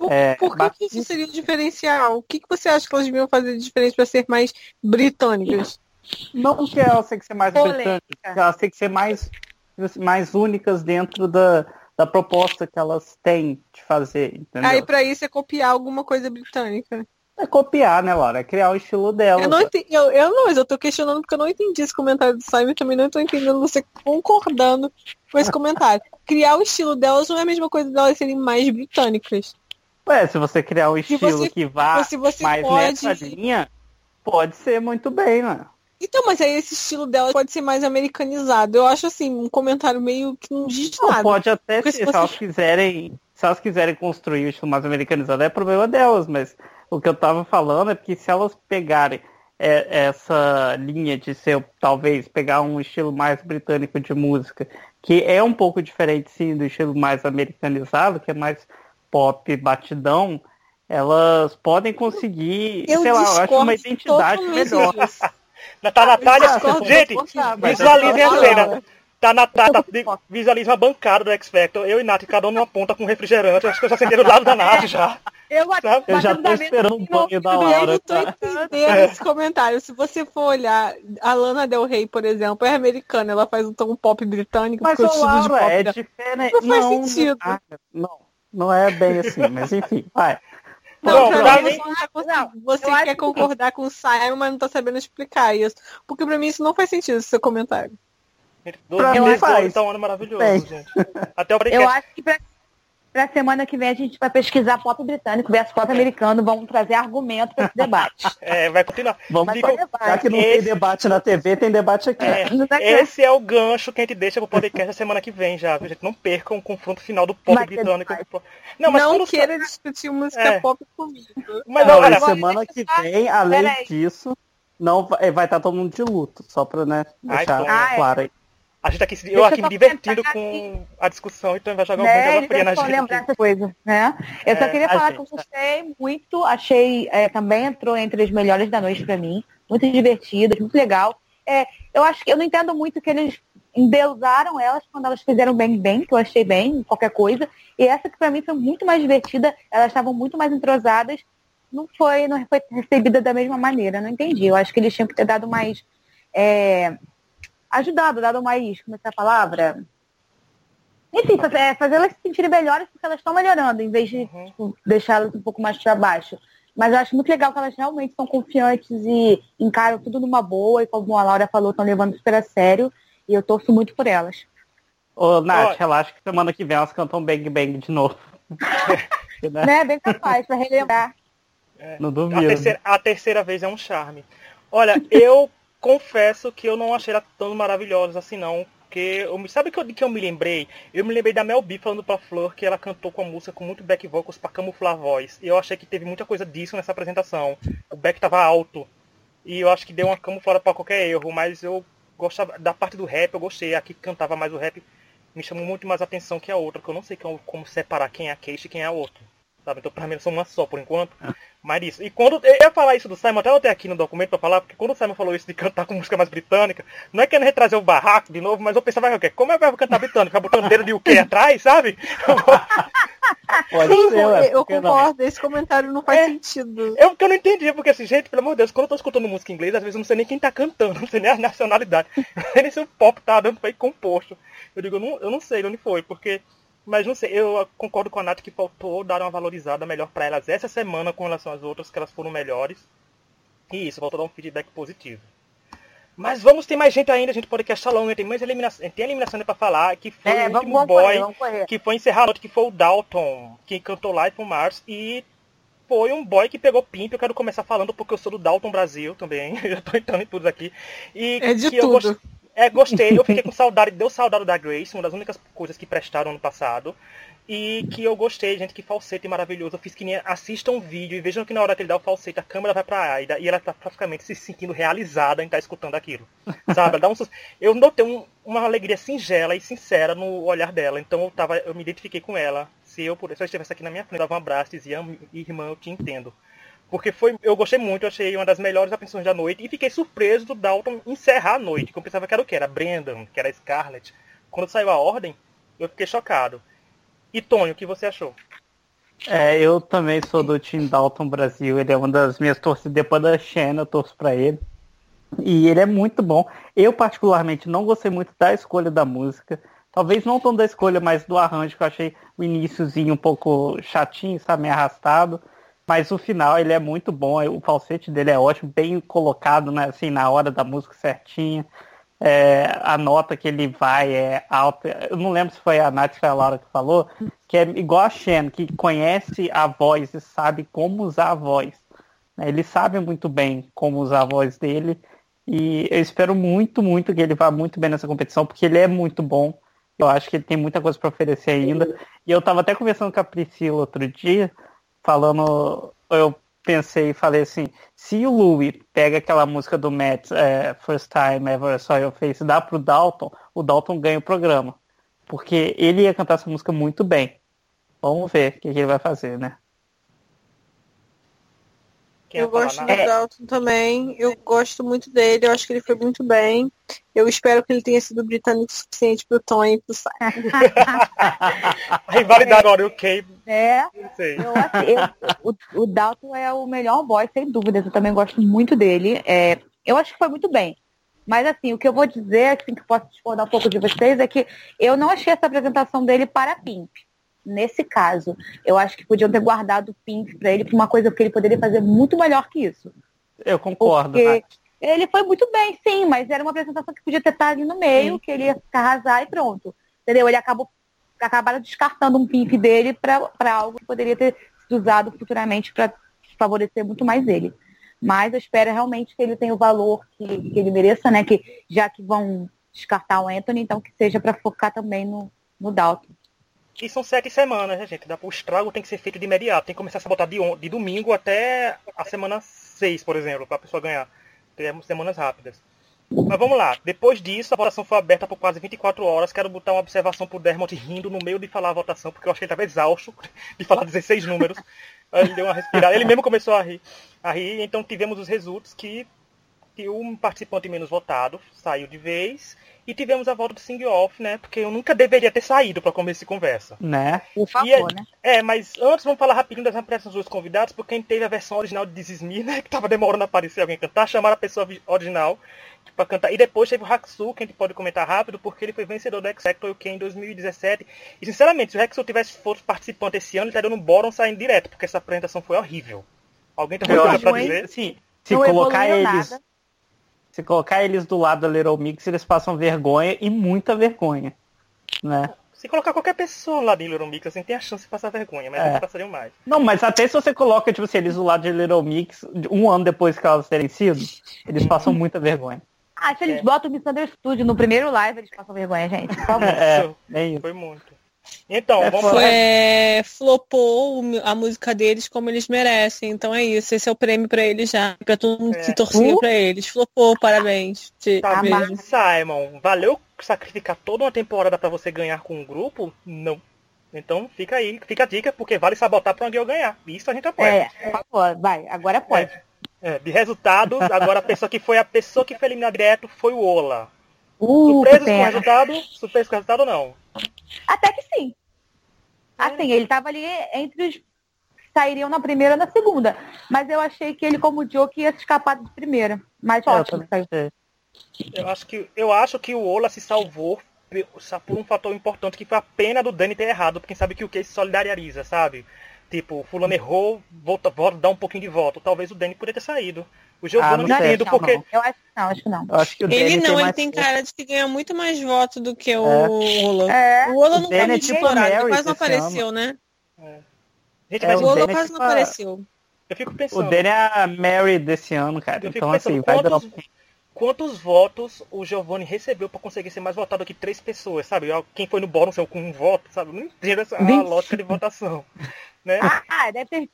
Por, É, por que, que isso seria um diferencial? O que, que você acha que elas deviam fazer de diferente para ser mais britânicas? Não que elas têm que ser mais Polêmica. britânicas, elas têm que ser mais, mais únicas dentro da, da proposta que elas têm de fazer, entendeu? Aí pra isso é copiar alguma coisa britânica. É copiar, né, Laura? É criar o estilo delas. Eu não entendi, eu, eu não, mas eu tô questionando porque eu não entendi esse comentário do Simon e também não tô entendendo você concordando com esse comentário. Criar o estilo delas não é a mesma coisa delas serem mais britânicas. Ué, se você criar um estilo você- que vá mais pode- nessa linha, pode ser muito bem, né? Então, mas aí esse estilo delas pode ser mais americanizado. Eu acho assim, um comentário meio que não diz Não, nada. pode até ser, se se você- elas quiserem, se elas quiserem construir o estilo mais americanizado, é problema delas, mas o que eu tava falando é que se elas pegarem é, essa linha de ser, talvez, pegar um estilo mais britânico de música, que é um pouco diferente, sim, do estilo mais americanizado, que é mais pop, batidão, elas podem conseguir, Eu sei lá, eu acho uma identidade melhor. [LAUGHS] Tá a Natália. Gente, visualizem eu a cena. Tá na tá, tá, visualiza uma bancada do X Factor. Eu e Nath, cada um numa ponta com refrigerante. Acho que eu já sentei do lado da Nath já. [LAUGHS] Eu? Eu já tô esperando um banho da Eu Laura. não tô Tá? entendendo esse comentário. Se você for olhar, a Lana Del Rey, por exemplo, é americana, ela faz um tom pop britânico, Mas Laura pop é diferente. Não faz sentido. ah, Não, não é bem assim, mas enfim, vai. Não, Não, pra mim, mim- você, não tá você eu quer que- concordar com o Simon, mas não tá sabendo explicar isso. Porque pra mim isso não faz sentido, esse seu comentário. Pra dois mim faz. então, um ano maravilhoso, Bem. gente. Até o Eu podcast. acho que pra, pra semana que vem a gente vai pesquisar pop britânico versus pop americano. Vamos trazer argumento para esse debate. [LAUGHS] É, vai continuar. Vamos Fica- levar. Já que não Esse- tem debate na TV, tem debate aqui. É, Não tá esse é o gancho que a gente deixa pro podcast da semana que vem já, gente? Não percam o confronto final do pop Vai britânico. debate. Não, mas não quando queira discutir música É. pop comigo. Mas Não, olha, e semana que vem, além disso, não vai, vai estar todo mundo de luto, só pra né, Ai, deixar Tom. Ah, é. claro aí. A gente tá aqui, se- eu aqui me só divertindo com a discussão, então vai jogar um né? Eles fria na gente. lembrar aqui. essas coisas, né? Eu só É, queria a falar gente, que eu gostei muito, achei, é, também entrou entre as melhores da noite pra mim, muito divertidas, muito legal. É, eu acho que eu não entendo muito que eles endeusaram elas quando elas fizeram bem bem, que eu achei bem, qualquer coisa. E essa que pra mim foi muito mais divertida, elas estavam muito mais entrosadas, não foi, não foi recebida da mesma maneira, não entendi. Eu acho que eles tinham que ter dado mais. é, ajudado, dado mais, como é que é a palavra? Enfim, fazer, é, fazer elas se sentirem melhores porque elas estão melhorando, em vez de Uhum. tipo, deixá-las um pouco mais para baixo. Mas eu acho muito legal que elas realmente são confiantes e encaram tudo numa boa, e como a Laura falou, estão levando super a sério. E eu torço muito por elas. Ô, Nath, Olha. relaxa que semana que vem elas cantam Bang Bang de novo. né? [LAUGHS] Né? Bem capaz, para relembrar. Não A duvido. terceira, a terceira vez é um charme. Olha, eu confesso que eu não achei ela tão maravilhosa assim não. Porque eu, sabe que eu, que eu me lembrei? Eu me lembrei da Mel B falando pra Flor que ela cantou com a música com muito back vocals pra camuflar a voz. E eu achei que teve muita coisa disso nessa apresentação. O back tava alto. E eu acho que deu uma camuflada pra qualquer erro. Mas eu gostava da parte do rap, eu gostei. A que cantava mais o rap me chamou muito mais atenção que a outra. Porque eu não sei como, como separar quem é a Keish e quem é a outra. Sabe? Então pra mim são uma só por enquanto. Mas isso. E quando. Eu ia falar isso do Simon, até eu tenho aqui no documento pra falar, porque quando o Simon falou isso de cantar com música mais britânica, não é querendo retrazer o barraco de novo, mas eu pensava, o quê? Como é que vai cantar britânico? Ficar botando dedo de o quê atrás, sabe? [LAUGHS] Pode Sim, ser, ué, eu que não? concordo, esse comentário não faz É. sentido. Eu que eu não entendi, porque assim, gente, pelo amor de Deus, quando eu tô escutando música em inglês, às vezes eu não sei nem quem tá cantando, não sei nem a nacionalidade. Não sei nem se o pop tá dando bem composto. Eu digo, eu não, eu não sei de onde foi, porque. Mas não sei, eu concordo com a Nath que faltou dar uma valorizada melhor pra elas essa semana com relação às outras, que elas foram melhores. E isso, faltou dar um feedback positivo. Mas vamos, tem mais gente ainda, a gente pode questionar longa, tem mais eliminação, tem eliminação ainda pra falar, que foi É, o vamos, último vamos boy correr, que foi encerrar a noite, que foi o Dalton, que cantou Live on Mars, e foi um boy que pegou pimp, eu quero começar falando porque eu sou do Dalton Brasil também, [LAUGHS] eu tô entrando em tudo aqui. E É de que eu tudo. gost- É, gostei, eu fiquei [LAUGHS] com saudade, deu saudade da Grace, uma das únicas coisas que prestaram ano passado. e que eu gostei, gente, que falsete maravilhoso. Eu fiz que nem assistam um vídeo e vejam que na hora que ele dá o falsete, a câmera vai pra Aida e ela tá praticamente se sentindo realizada em estar tá escutando aquilo. Sabe? Ela dá um Eu notei um, uma alegria singela e sincera no olhar dela. Então eu, tava, eu me identifiquei com ela. Se eu, se eu estivesse aqui na minha frente, dava um abraço e dizia, irmã, eu te entendo. Porque foi, eu gostei muito, achei uma das melhores aparições da noite e fiquei surpreso do Dalton encerrar a noite, que eu pensava que era o que? Era Brendan, que era Scarlett. Quando saiu a ordem, eu fiquei chocado. E Tony, o que você achou? É, eu também sou do Team Dalton Brasil, ele é uma das minhas torcidas, depois da Xena eu torço pra ele. E ele é muito bom. Eu particularmente não gostei muito da escolha da música. Talvez não tão da escolha, mas do arranjo, que eu achei o iníciozinho um pouco chatinho, sabe, meio arrastado. Mas o final ele é muito bom, o falsete dele é ótimo, bem colocado, né, assim, na hora da música certinha. É, a nota que ele vai é alta. Eu não lembro se foi a Nath ou a Laura que falou, que é igual a Shen, que conhece a voz e sabe como usar a voz. Ele sabe muito bem como usar a voz dele. E eu espero muito, muito que ele vá muito bem nessa competição, porque ele é muito bom. Eu acho que ele tem muita coisa para oferecer ainda. E eu estava até conversando com a Priscila outro dia, falando, eu pensei e falei assim, se o Louis pega aquela música do Matt, é, First Time Ever Saw Your Face, dá pro Dalton, o Dalton ganha o programa. Porque ele ia cantar essa música muito bem. Vamos ver o que, que ele vai fazer, né? Quem eu gosto do Dalton também. Eu gosto muito dele. Eu acho que ele foi muito bem. Eu espero que ele tenha sido britânico o suficiente pro Tony e pro Simon. [LAUGHS] A rivalidade agora, o Kay. É. Eu, eu, o, o Dalton é o melhor boy, sem dúvidas. Eu também gosto muito dele. É, eu acho que foi muito bem. Mas assim, o que eu vou dizer, assim, que posso discordar um pouco de vocês, é que eu não achei essa apresentação dele para Pimp nesse caso. Eu acho que podiam ter guardado o Pink para ele para uma coisa que ele poderia fazer muito melhor que isso. Eu concordo. Porque ele foi muito bem, sim, mas era uma apresentação que podia ter estado ali no meio, sim. que ele ia arrasar e pronto. Entendeu? Ele acabou acabaram descartando um pimp dele para algo que poderia ter sido usado futuramente para favorecer muito mais ele. Mas eu espero realmente que ele tenha o valor que, que ele mereça, né? Que já que vão descartar o Anthony, então que seja para focar também no, no Dalton. E são sete semanas, né, gente? O estrago tem que ser feito de imediato. Tem que começar a botar de, de domingo até a semana 6, por exemplo, para a pessoa ganhar. Temos semanas rápidas. Mas vamos lá. Depois disso, a votação foi aberta por quase 24 horas. Quero botar uma observação pro Dermot rindo no meio de falar a votação, porque eu achei que ele estava exausto [LAUGHS] de falar 16 números. ele deu uma respirada. Ele mesmo começou a rir. A rir. Então tivemos os resultados que, que um participante menos votado saiu de vez e tivemos a volta do Sing Off, né? Porque eu nunca deveria ter saído para começar essa conversa. Né? Por favor, é, né? É, mas antes vamos falar rapidinho das apresentações dos convidados, porque quem teve a versão original de This Is Me, [LAUGHS] né? Que tava demorando a aparecer alguém cantar, chamaram a pessoa original para cantar. E depois teve o Haxu, que a gente pode comentar rápido, porque ele foi vencedor do X Factor UK em 2017. E sinceramente, se o Haxu tivesse fosse participante esse ano, ele estaria no bórum saindo direto, porque essa apresentação foi horrível. Alguém tem alguma coisa pra dizer? Sim. Se não colocar eles. Nada se colocar eles do lado da Little Mix, eles passam vergonha e muita vergonha. Né? Se colocar qualquer pessoa lá de Little Mix, assim, tem a chance de passar vergonha, mas é. eles passariam mais. Não, mas até se você coloca, tipo assim, eles do lado de Little Mix, um ano depois que elas terem sido, eles passam muita vergonha. Ah, se eles é. botam o Misunderstood no primeiro live, eles passam vergonha, gente. Por favor. [LAUGHS] É, é isso. Foi muito. Então, é, vamos é, flopou a música deles como eles merecem. Então é isso. Esse é o prêmio para eles já. Pra todo mundo é. que torcia uh. pra eles. Flopou, parabéns. Tá, Simon, valeu sacrificar toda uma temporada para você ganhar com um grupo? Não. Então fica aí, fica a dica, porque vale sabotar pra onde eu ganhar. Isso a gente apoia. É, por favor, vai, agora pode. É, é, de resultados, agora a pessoa que foi a pessoa que foi eliminada direto foi o Ola. Uh, com o resultado? Surpreso com o resultado ou não? Até que sim. É. Assim, ele estava ali entre os que sairiam na primeira ou na segunda. Mas eu achei que ele, como Joke, ia escapar de primeira. Mas eu ótimo. Eu acho, que, eu acho que o Ola se salvou por um fator importante que foi a pena do Dani ter errado, porque sabe que o que se solidariza, sabe? Tipo, fulano errou, volta, volta, dá um pouquinho de volta. Talvez o Danny poderia ter saído. O Giovanni ah, não, não entendo, porque... Não. Eu acho que não, acho que não. Acho que ele não, tem ele tem cara de que ganha muito mais votos do que o é. É. O Ola não tá muito tipo explorado, quase não apareceu, né? É. Gente, mas é, o Ola quase tipo não apareceu. Eu fico pensando... O Danny é a Mary desse ano, cara. Então, assim, vai quantos, quantos votos o Giovanni recebeu para conseguir ser mais votado que três pessoas, sabe? Quem foi no bórum saiu com um voto, sabe? Não entendo essa a lógica de votação. Né? Ah, deve ter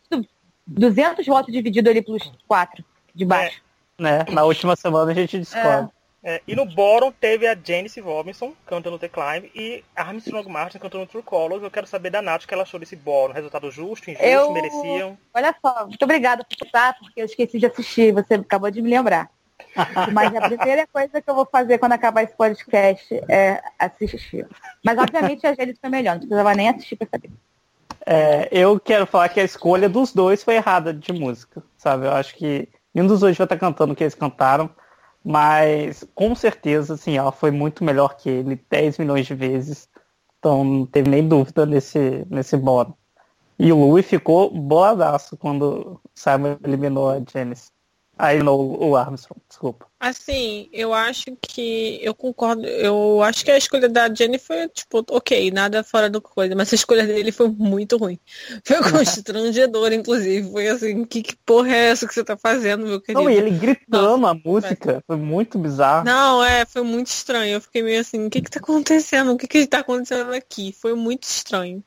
200 votos divididos ali pelos quatro de baixo. É. Né? Na última semana a gente descobre. É, e no Boron teve a Janice Robinson cantando The Climb e Armstrong Martin cantando True Colors. Eu quero saber da Nath o que ela achou desse Boron. Resultado justo, injusto, eu... mereciam? Olha só, muito obrigada por contar, porque eu esqueci de assistir, você acabou de me lembrar. [LAUGHS] Mas a primeira coisa que eu vou fazer quando acabar esse podcast é assistir. Mas obviamente a Janice foi melhor, não precisava nem assistir pra saber. É, eu quero falar que a escolha dos dois foi errada de música, sabe? Eu acho que nenhum dos dois vai estar cantando o que eles cantaram. Mas com certeza, assim, ela foi muito melhor que ele 10 milhões de vezes. Então não teve nem dúvida nesse, nesse bórum. E o Louis ficou boladaço quando Simon eliminou a Janice. Aí não, o Armstrong, desculpa. Assim, eu acho que eu concordo. Eu acho que a escolha da Jenny foi, tipo, ok, nada fora do coisa, mas a escolha dele foi muito ruim. Foi [LAUGHS] constrangedor, inclusive. Foi assim, que, que porra é essa que você tá fazendo, meu querido? Não, e ele gritando Nossa, a música, mas... foi muito bizarro. Não, é, foi muito estranho. Eu fiquei meio assim, o que que tá acontecendo? O que que tá acontecendo aqui? Foi muito estranho.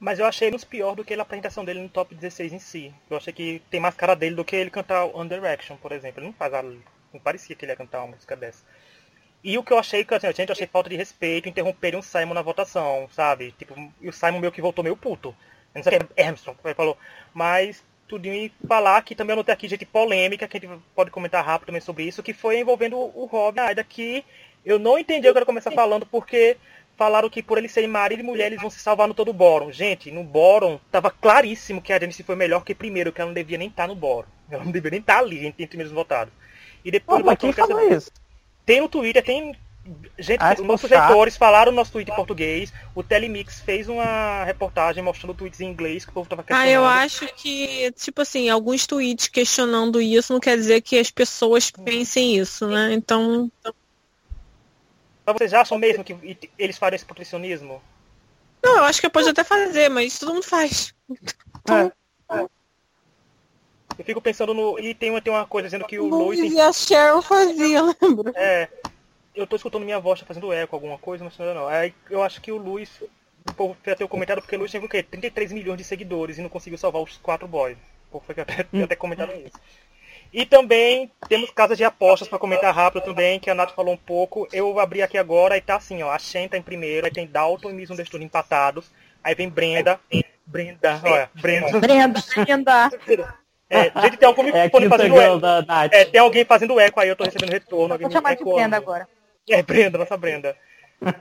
Mas eu achei nos pior do que a apresentação dele no top 16 em si. Eu achei que tem mais cara dele do que ele cantar One Direction, por exemplo. Ele não faz a... não parecia que ele ia cantar uma música dessa. E o que eu achei, assim, gente, eu achei falta de respeito interromper um Simon na votação, sabe? Tipo, e o Simon meio que voltou meio puto. Eu não sei o que é Armstrong, ele falou. Mas tudo em falar que também eu notei aqui gente polêmica, que a gente pode comentar rápido também sobre isso, que foi envolvendo o Rob Aida, que eu não entendi, eu quero começar falando, porque falaram que por eles serem marido e mulher, eles vão se salvar no todo Boron. Gente, no Boron tava claríssimo que a Janice foi melhor que primeiro, que ela não devia nem estar tá no Boron. [LAUGHS] Ela não devia nem estar tá ali entre, entre primeiros votados. E depois oh, quem falou isso? Tem no Twitter, tem gente, ah, os nossos leitores falaram no nosso tweet em português. O Telemix fez uma reportagem mostrando tweets em inglês que o povo tava questionando. Ah, eu acho que, tipo assim, alguns tweets questionando isso não quer dizer que as pessoas pensem isso, né? Então, mas vocês acham mesmo que eles fariam esse protecionismo? Não, eu acho que pode até fazer, mas todo mundo faz. É. É. Eu fico pensando no. E tem uma, tem uma coisa dizendo que o Lois. E a Cheryl fazia, lembra? É. Eu tô escutando minha voz tá fazendo eco, alguma coisa, mas não, não. Aí eu acho que o Luiz. O povo fez até o comentário porque o Luiz tem o quê? 33 milhões de seguidores e não conseguiu salvar os quatro boys. O povo foi até, até comentado isso. E também temos casas de apostas para comentar rápido também, que a Nath falou um pouco. Eu abri aqui agora e tá assim, ó. A Shen tá em primeiro, aí tem Dalton e Miss Understood empatados. Aí vem Brenda. Brenda, olha, Brenda. Brenda, Brenda. [LAUGHS] É, gente, tem algum é fazendo eco. Da Nath. É, tem alguém fazendo eco aí, eu tô recebendo retorno. Vou chamar de Brenda agora. É, Brenda, nossa Brenda.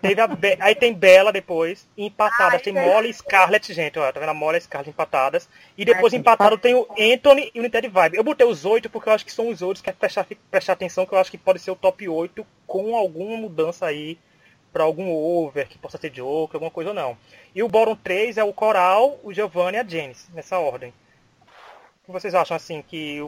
Teve a Be aí tem Bela depois, empatadas. Ai, tem Molly e Scarlett, gente. Ó, tá vendo a Molly e Scarlett empatadas. E depois Ai, empatado tem o Anthony e o United Vibe. Eu botei os oito porque eu acho que são os outros que é prestar, prestar atenção, que eu acho que pode ser o top 8 com alguma mudança aí para algum over, que possa ser joke, alguma coisa ou não. E o Bottom 3 é o Coral, o Giovanni e a Janice, nessa ordem. O que vocês acham assim que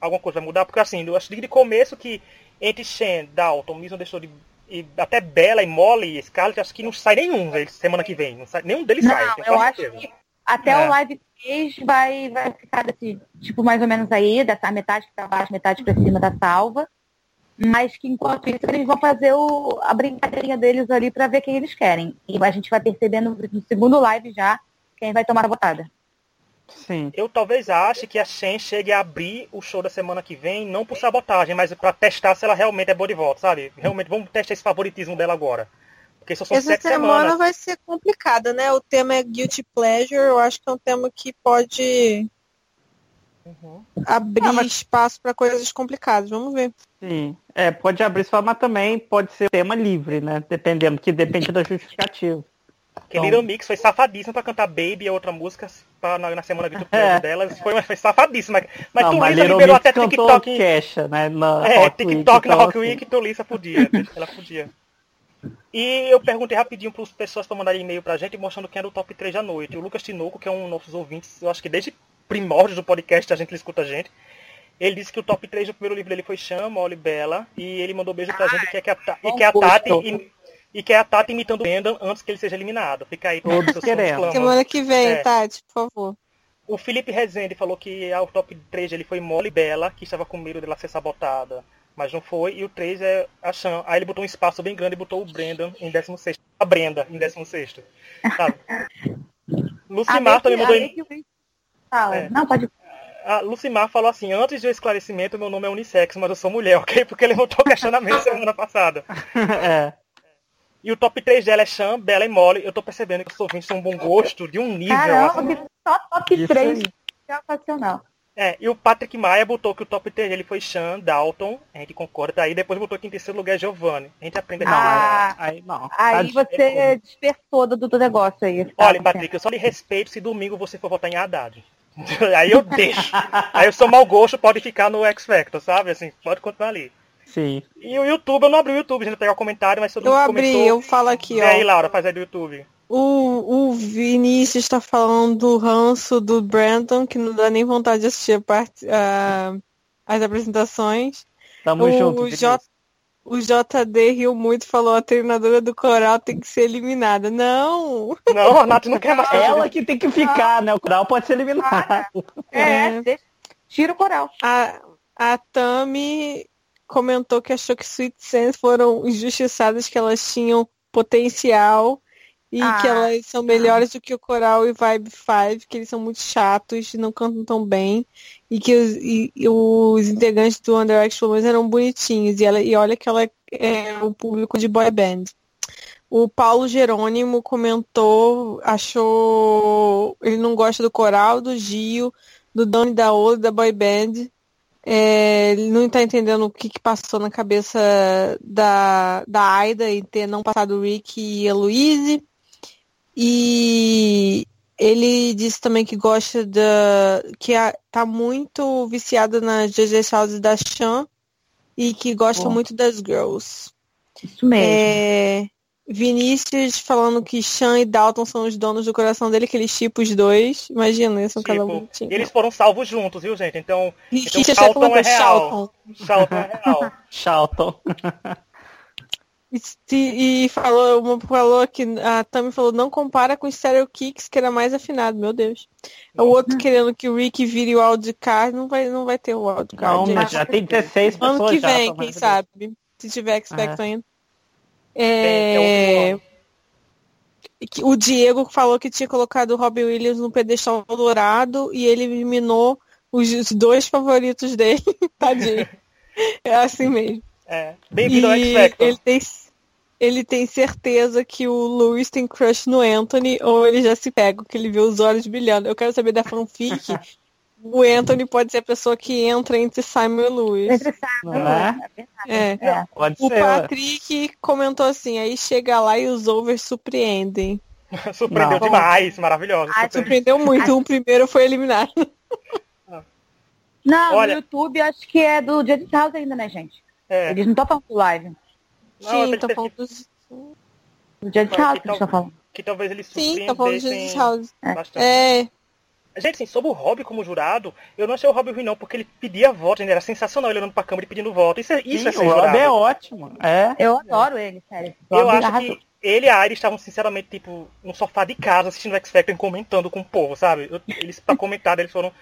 alguma coisa vai mudar? Porque assim, eu acho de começo que entre Shen, Dalton, Mison deixou de e até Bela e Molly e Scarlett, acho que não sai nenhum semana que vem. Não sai, nenhum deles não, sai. Eu acho que até é. o Live 3 vai, vai ficar desse, tipo, mais ou menos aí, dessa metade para baixo, metade para cima da salva. Mas que enquanto isso eles vão fazer o, a brincadeirinha deles ali para ver quem eles querem. E a gente vai percebendo no segundo live já quem vai tomar a votada. Sim. Eu talvez ache que a Shen chegue a abrir o show da semana que vem, não por sabotagem, mas para testar se ela realmente é boa de volta, sabe? Realmente, vamos testar esse favoritismo dela agora. Porque só são Essa sete semana semanas. vai ser complicada, né? O tema é Guilty Pleasure, eu acho que é um tema que pode uhum. abrir ah, mas... espaço para coisas complicadas. Vamos ver. Sim, é, pode abrir espaço, mas também pode ser tema livre, né? Dependendo, que depende da justificativa. Que então... Little Mix foi safadíssima pra cantar Baby e outra música pra, na, na semana do [LAUGHS] é. dela. Foi, foi safadíssima. Mas não, Tulissa liberou até TikTok. Queixa, né? Na é, Rock TikTok Week, na Rock Week, Tulissa podia. ela podia. E eu perguntei rapidinho para as pessoas para mandarem e-mail pra gente mostrando quem era o top 3 da noite. O Lucas Tinoco, que é um dos nossos ouvintes, eu acho que desde primórdios do podcast a gente escuta a gente. Ele disse que o top 3 do primeiro livro dele foi Chama, Oli Bela, e ele mandou beijo pra gente que é que a, e que a Tati e, e que é a Tati imitando o Brandon antes que ele seja eliminado. Fica aí todos querendo. Semana que vem, é. Tati, por favor. O Felipe Rezende falou que ao top 3 ele foi Molly Bella, que estava com medo dela ser sabotada. Mas não foi. E o 3 é a Chan. Aí ele botou um espaço bem grande e botou o Brendan em 16. A Brenda em 16. Sabe? [LAUGHS] Lucimar também mudou em. Fala. É. Não, pode. A Lucimar falou assim, antes do esclarecimento, meu nome é unissex, mas eu sou mulher, ok? Porque ele botou questionamento semana passada. [LAUGHS] é. E o top 3 dela é Chan, Bela e Molly. Eu tô percebendo que os ouvintes têm um bom gosto de um nível. Caramba, assim. só top Isso 3 é sensacional. É, e o Patrick Maia botou que o top 3 dele foi Sean, Dalton, a gente concorda, aí depois botou que em terceiro lugar é Giovanni. A gente aprende a ah, Aí não. Aí tá você dispersou do, do negócio aí. Olha, Patrick, eu só lhe respeito se domingo você for votar em Haddad. [LAUGHS] aí eu deixo. aí eu sou mau gosto, pode ficar no X Factor, sabe? Assim, pode continuar ali. Sim. E o YouTube, eu não abri o YouTube, a gente vai pegar o comentário, mas todo Eu abri, comentou. eu falo aqui, ó. E aí, Laura, faz aí do YouTube. O, o Vinícius está falando do ranço do Brandon, que não dá nem vontade de assistir a parte, uh, as apresentações. Tamo o, junto, o, J, o JD riu muito falou a treinadora do coral tem que ser eliminada. Não! Não, a Nath não quer mais. Ela que tem que ficar, né? O coral pode ser eliminado. É, é. tira o coral. A, a Tami comentou que achou que Sweet Sense foram injustiçadas, que elas tinham potencial e ah, que elas são melhores do que o Coral e Vibe 5, que eles são muito chatos, não cantam tão bem, e que os, e, e os integrantes do Under Action eram bonitinhos, e, ela, e olha que ela é o público de boy band. O Paulo Jerônimo comentou, achou. Ele não gosta do coral, do Gio, do Doni da Ouro, da boy band. É, ele não está entendendo o que, que, passou na cabeça da, da Aida em ter não passado o Rick e a Louise. E ele disse também que gosta da. que a, tá muito viciada na GG House da Chan e que gosta muito das girls. Isso mesmo. É, Vinícius falando que Chan e Dalton são os donos do coração dele, que eles tipo os dois. Imagina, eles são tipo, cada um. Eles foram salvos juntos, viu, gente? Então, [LAUGHS] então Charlton é real. Charlton é real. Charlton. E, e, falou, falou que a Tami falou, não compara com o Stereo Kicks, que era mais afinado, meu Deus. O outro querendo que o Rick vire o wildcard, não vai, não vai ter o wildcard. Não, mas já tem 16 pessoas Ano que vem, já, quem sabe, se tiver expecto é. ainda. É... O Diego falou que tinha colocado o Robbie Williams no pedestal dourado e ele eliminou os dois favoritos dele. [LAUGHS] Tadinho. É assim mesmo. É. Bem-vindo ao. Ele tem ele tem certeza que o Luis tem crush no Anthony ou ele já se pega, que ele vê os olhos brilhando. Eu quero saber da fanfic. [LAUGHS] o Anthony pode ser a pessoa que entra entre Simon e Luis. Entre Simon é? é. é. Pode o ser, Patrick comentou assim, aí chega lá e os overs surpreendem. [LAUGHS] Surpreendeu Não. demais, maravilhoso. Ah, surpreendeu muito. O primeiro foi eliminado. [LAUGHS] Não, Olha... no YouTube acho que é do Dia de House ainda, né, gente? É. Eles não estão falando live. Sim, estão falando dos... do Dead House que estão falando. Que talvez eles Sim, estão falando do Dead House. É. é. Gente, assim, sobre o Rob como jurado, eu não achei o Rob ruim não, porque ele pedia voto, ainda era sensacional ele olhando pra câmera e pedindo voto. Isso é, isso Sim, é ser o Rob é ótimo. É. Eu adoro ele, sério. Eu acho que ele e a Aire estavam, sinceramente, tipo, no sofá de casa, assistindo X Factor e comentando com o povo, sabe? Eles, pra comentar, eles foram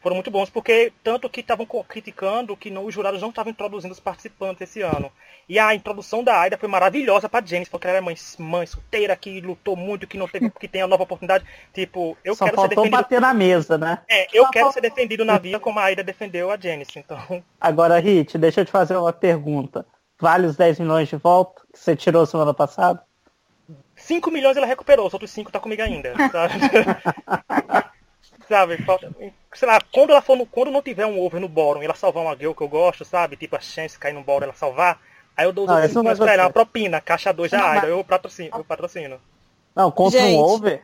foram muito bons, porque tanto que estavam criticando que não, os jurados não estavam introduzindo os participantes esse ano. E a introdução da Aida foi maravilhosa para Janice, porque ela era mãe, mãe solteira, que lutou muito, que não teve, que tem a nova oportunidade. Tipo, eu Só quero ser defendido. bater na mesa, né? É, eu Só quero faltou... ser defendido na vida como a Aida defendeu a Janice, então. Agora, Rit, deixa eu te fazer uma pergunta. Vale os 10 milhões de volta que você tirou semana passada? 5 milhões ela recuperou, os outros 5 tá comigo ainda, sabe? [LAUGHS] sabe? Falta, sei lá, quando ela for no, quando não tiver um over no bórum e ela salvar uma girl que eu gosto, sabe? Tipo a chance cair no bórum ela salvar, aí eu dou os outros milhões pra ela, uma propina, caixa 2 da Aida, eu patrocino, eu patrocino. Não, contra Gente. um over?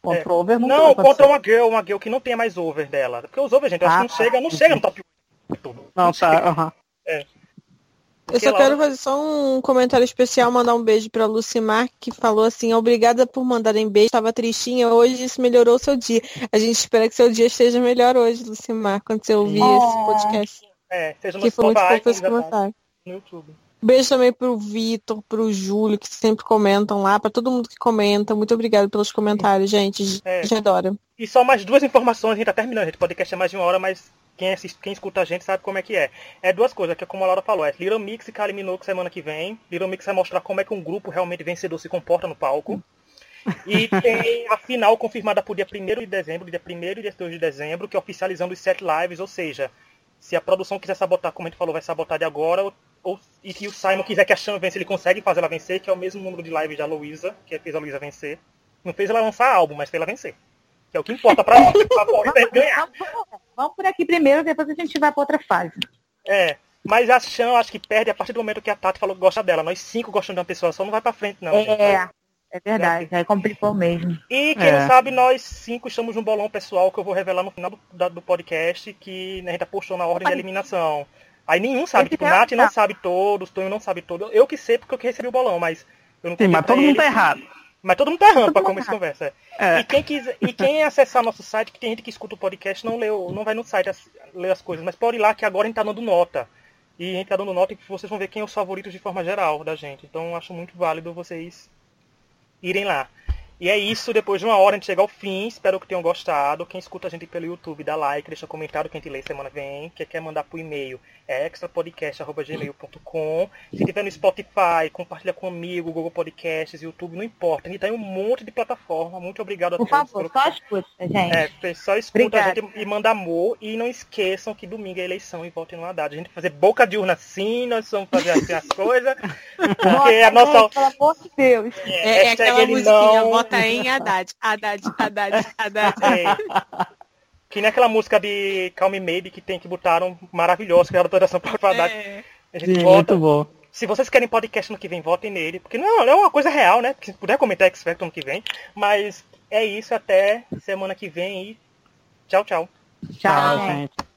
Contra é. over não Não, contra uma girl, uma girl que não tenha mais over dela. Porque os over, gente, eu acho ah, que não chega, não chega no top 8. Não, tá, aham. Uh -huh. É. Eu só quero fazer só um comentário especial, mandar um beijo pra Lucimar, que falou assim, obrigada por mandarem beijo, estava tristinha, hoje isso melhorou o seu dia. A gente espera que seu dia esteja melhor hoje, Lucimar, quando você ouvir oh. esse podcast. É, seja que foi muito fofo esse comentário. No YouTube. Beijo também pro Vitor, pro Júlio, que sempre comentam lá, para todo mundo que comenta. Muito obrigado pelos comentários, gente. É. A gente adora. E só mais duas informações, a gente tá terminando, a gente pode é mais de uma hora, mas quem, assiste, quem escuta a gente sabe como é que é. É duas coisas, que é como a Laura falou, é Little Mix e Kylie Minogue semana que vem. Little Mix vai mostrar como é que um grupo realmente vencedor se comporta no palco. E tem a final confirmada para o dia 1 de dezembro, dia 1 e dia 2 de dezembro, que é oficializando os sete lives, ou seja, se a produção quiser sabotar, como a gente falou, vai sabotar de agora, ou, e se o Simon quiser que a Chan vença, ele consegue fazer ela vencer, que é o mesmo número de lives da Luísa, que fez a Luísa vencer. Não fez ela lançar álbum, mas fez ela vencer. Que é o que importa pra gente, pra ganhar. Vamos por aqui primeiro, depois a gente vai pra outra fase. É. Mas a Chan, acho que perde a partir do momento que a Tati falou que gosta dela. Nós cinco gostamos de uma pessoa só, não vai pra frente, não. É. é verdade. Aí complicou mesmo. E quem é. não sabe, nós cinco estamos num bolão pessoal que eu vou revelar no final do, do podcast, que a gente apostou na ordem de eliminação. Aí nenhum sabe, tipo, Nath não sabe todos, Tonho não sabe todos. Eu que sei porque eu recebi o bolão, mas eu não Sim, mas todo mundo tá errado. Mas todo mundo tá errando para começar a conversa. É. E, quem quiser, e quem acessar nosso site, que tem gente que escuta o podcast, não, leu, não vai no site ler as coisas, mas pode ir lá que agora a gente tá dando nota. E a gente tá dando nota e vocês vão ver quem é os favoritos de forma geral da gente. Então acho muito válido vocês irem lá. E é isso, depois de uma hora a gente chega ao fim, espero que tenham gostado. Quem escuta a gente pelo YouTube, dá like, deixa comentário que a gente lê semana vem. Quem quer mandar pro e-mail é extrapodcast.gmail.com. Se tiver no Spotify, compartilha com amigo, Google Podcasts, YouTube, não importa. A gente tem um monte de plataforma. Muito obrigado a Por todos. Por favor, só escuta, gente. É, só escuta Obrigada. a gente e manda amor. E não esqueçam que domingo é eleição e votem no Haddad. A gente vai fazer boca de urna sim, nós vamos fazer assim as coisas. Porque a nossa... pelo amor de Deus. É, é, é aquela musiquinha, não... vota em Haddad. Haddad, Haddad, [LAUGHS] Haddad. É. Que nem aquela música de Calm Maybe que tem que botaram maravilhosa, que era a adoração para Haddad. É. A gente Sim, vota. muito bom. Se vocês querem podcast no que vem, votem nele. Porque não, é uma coisa real, né? Se puder comentar X Factor no que vem. Mas é isso, até semana que vem e tchau, tchau. Tchau, tchau gente.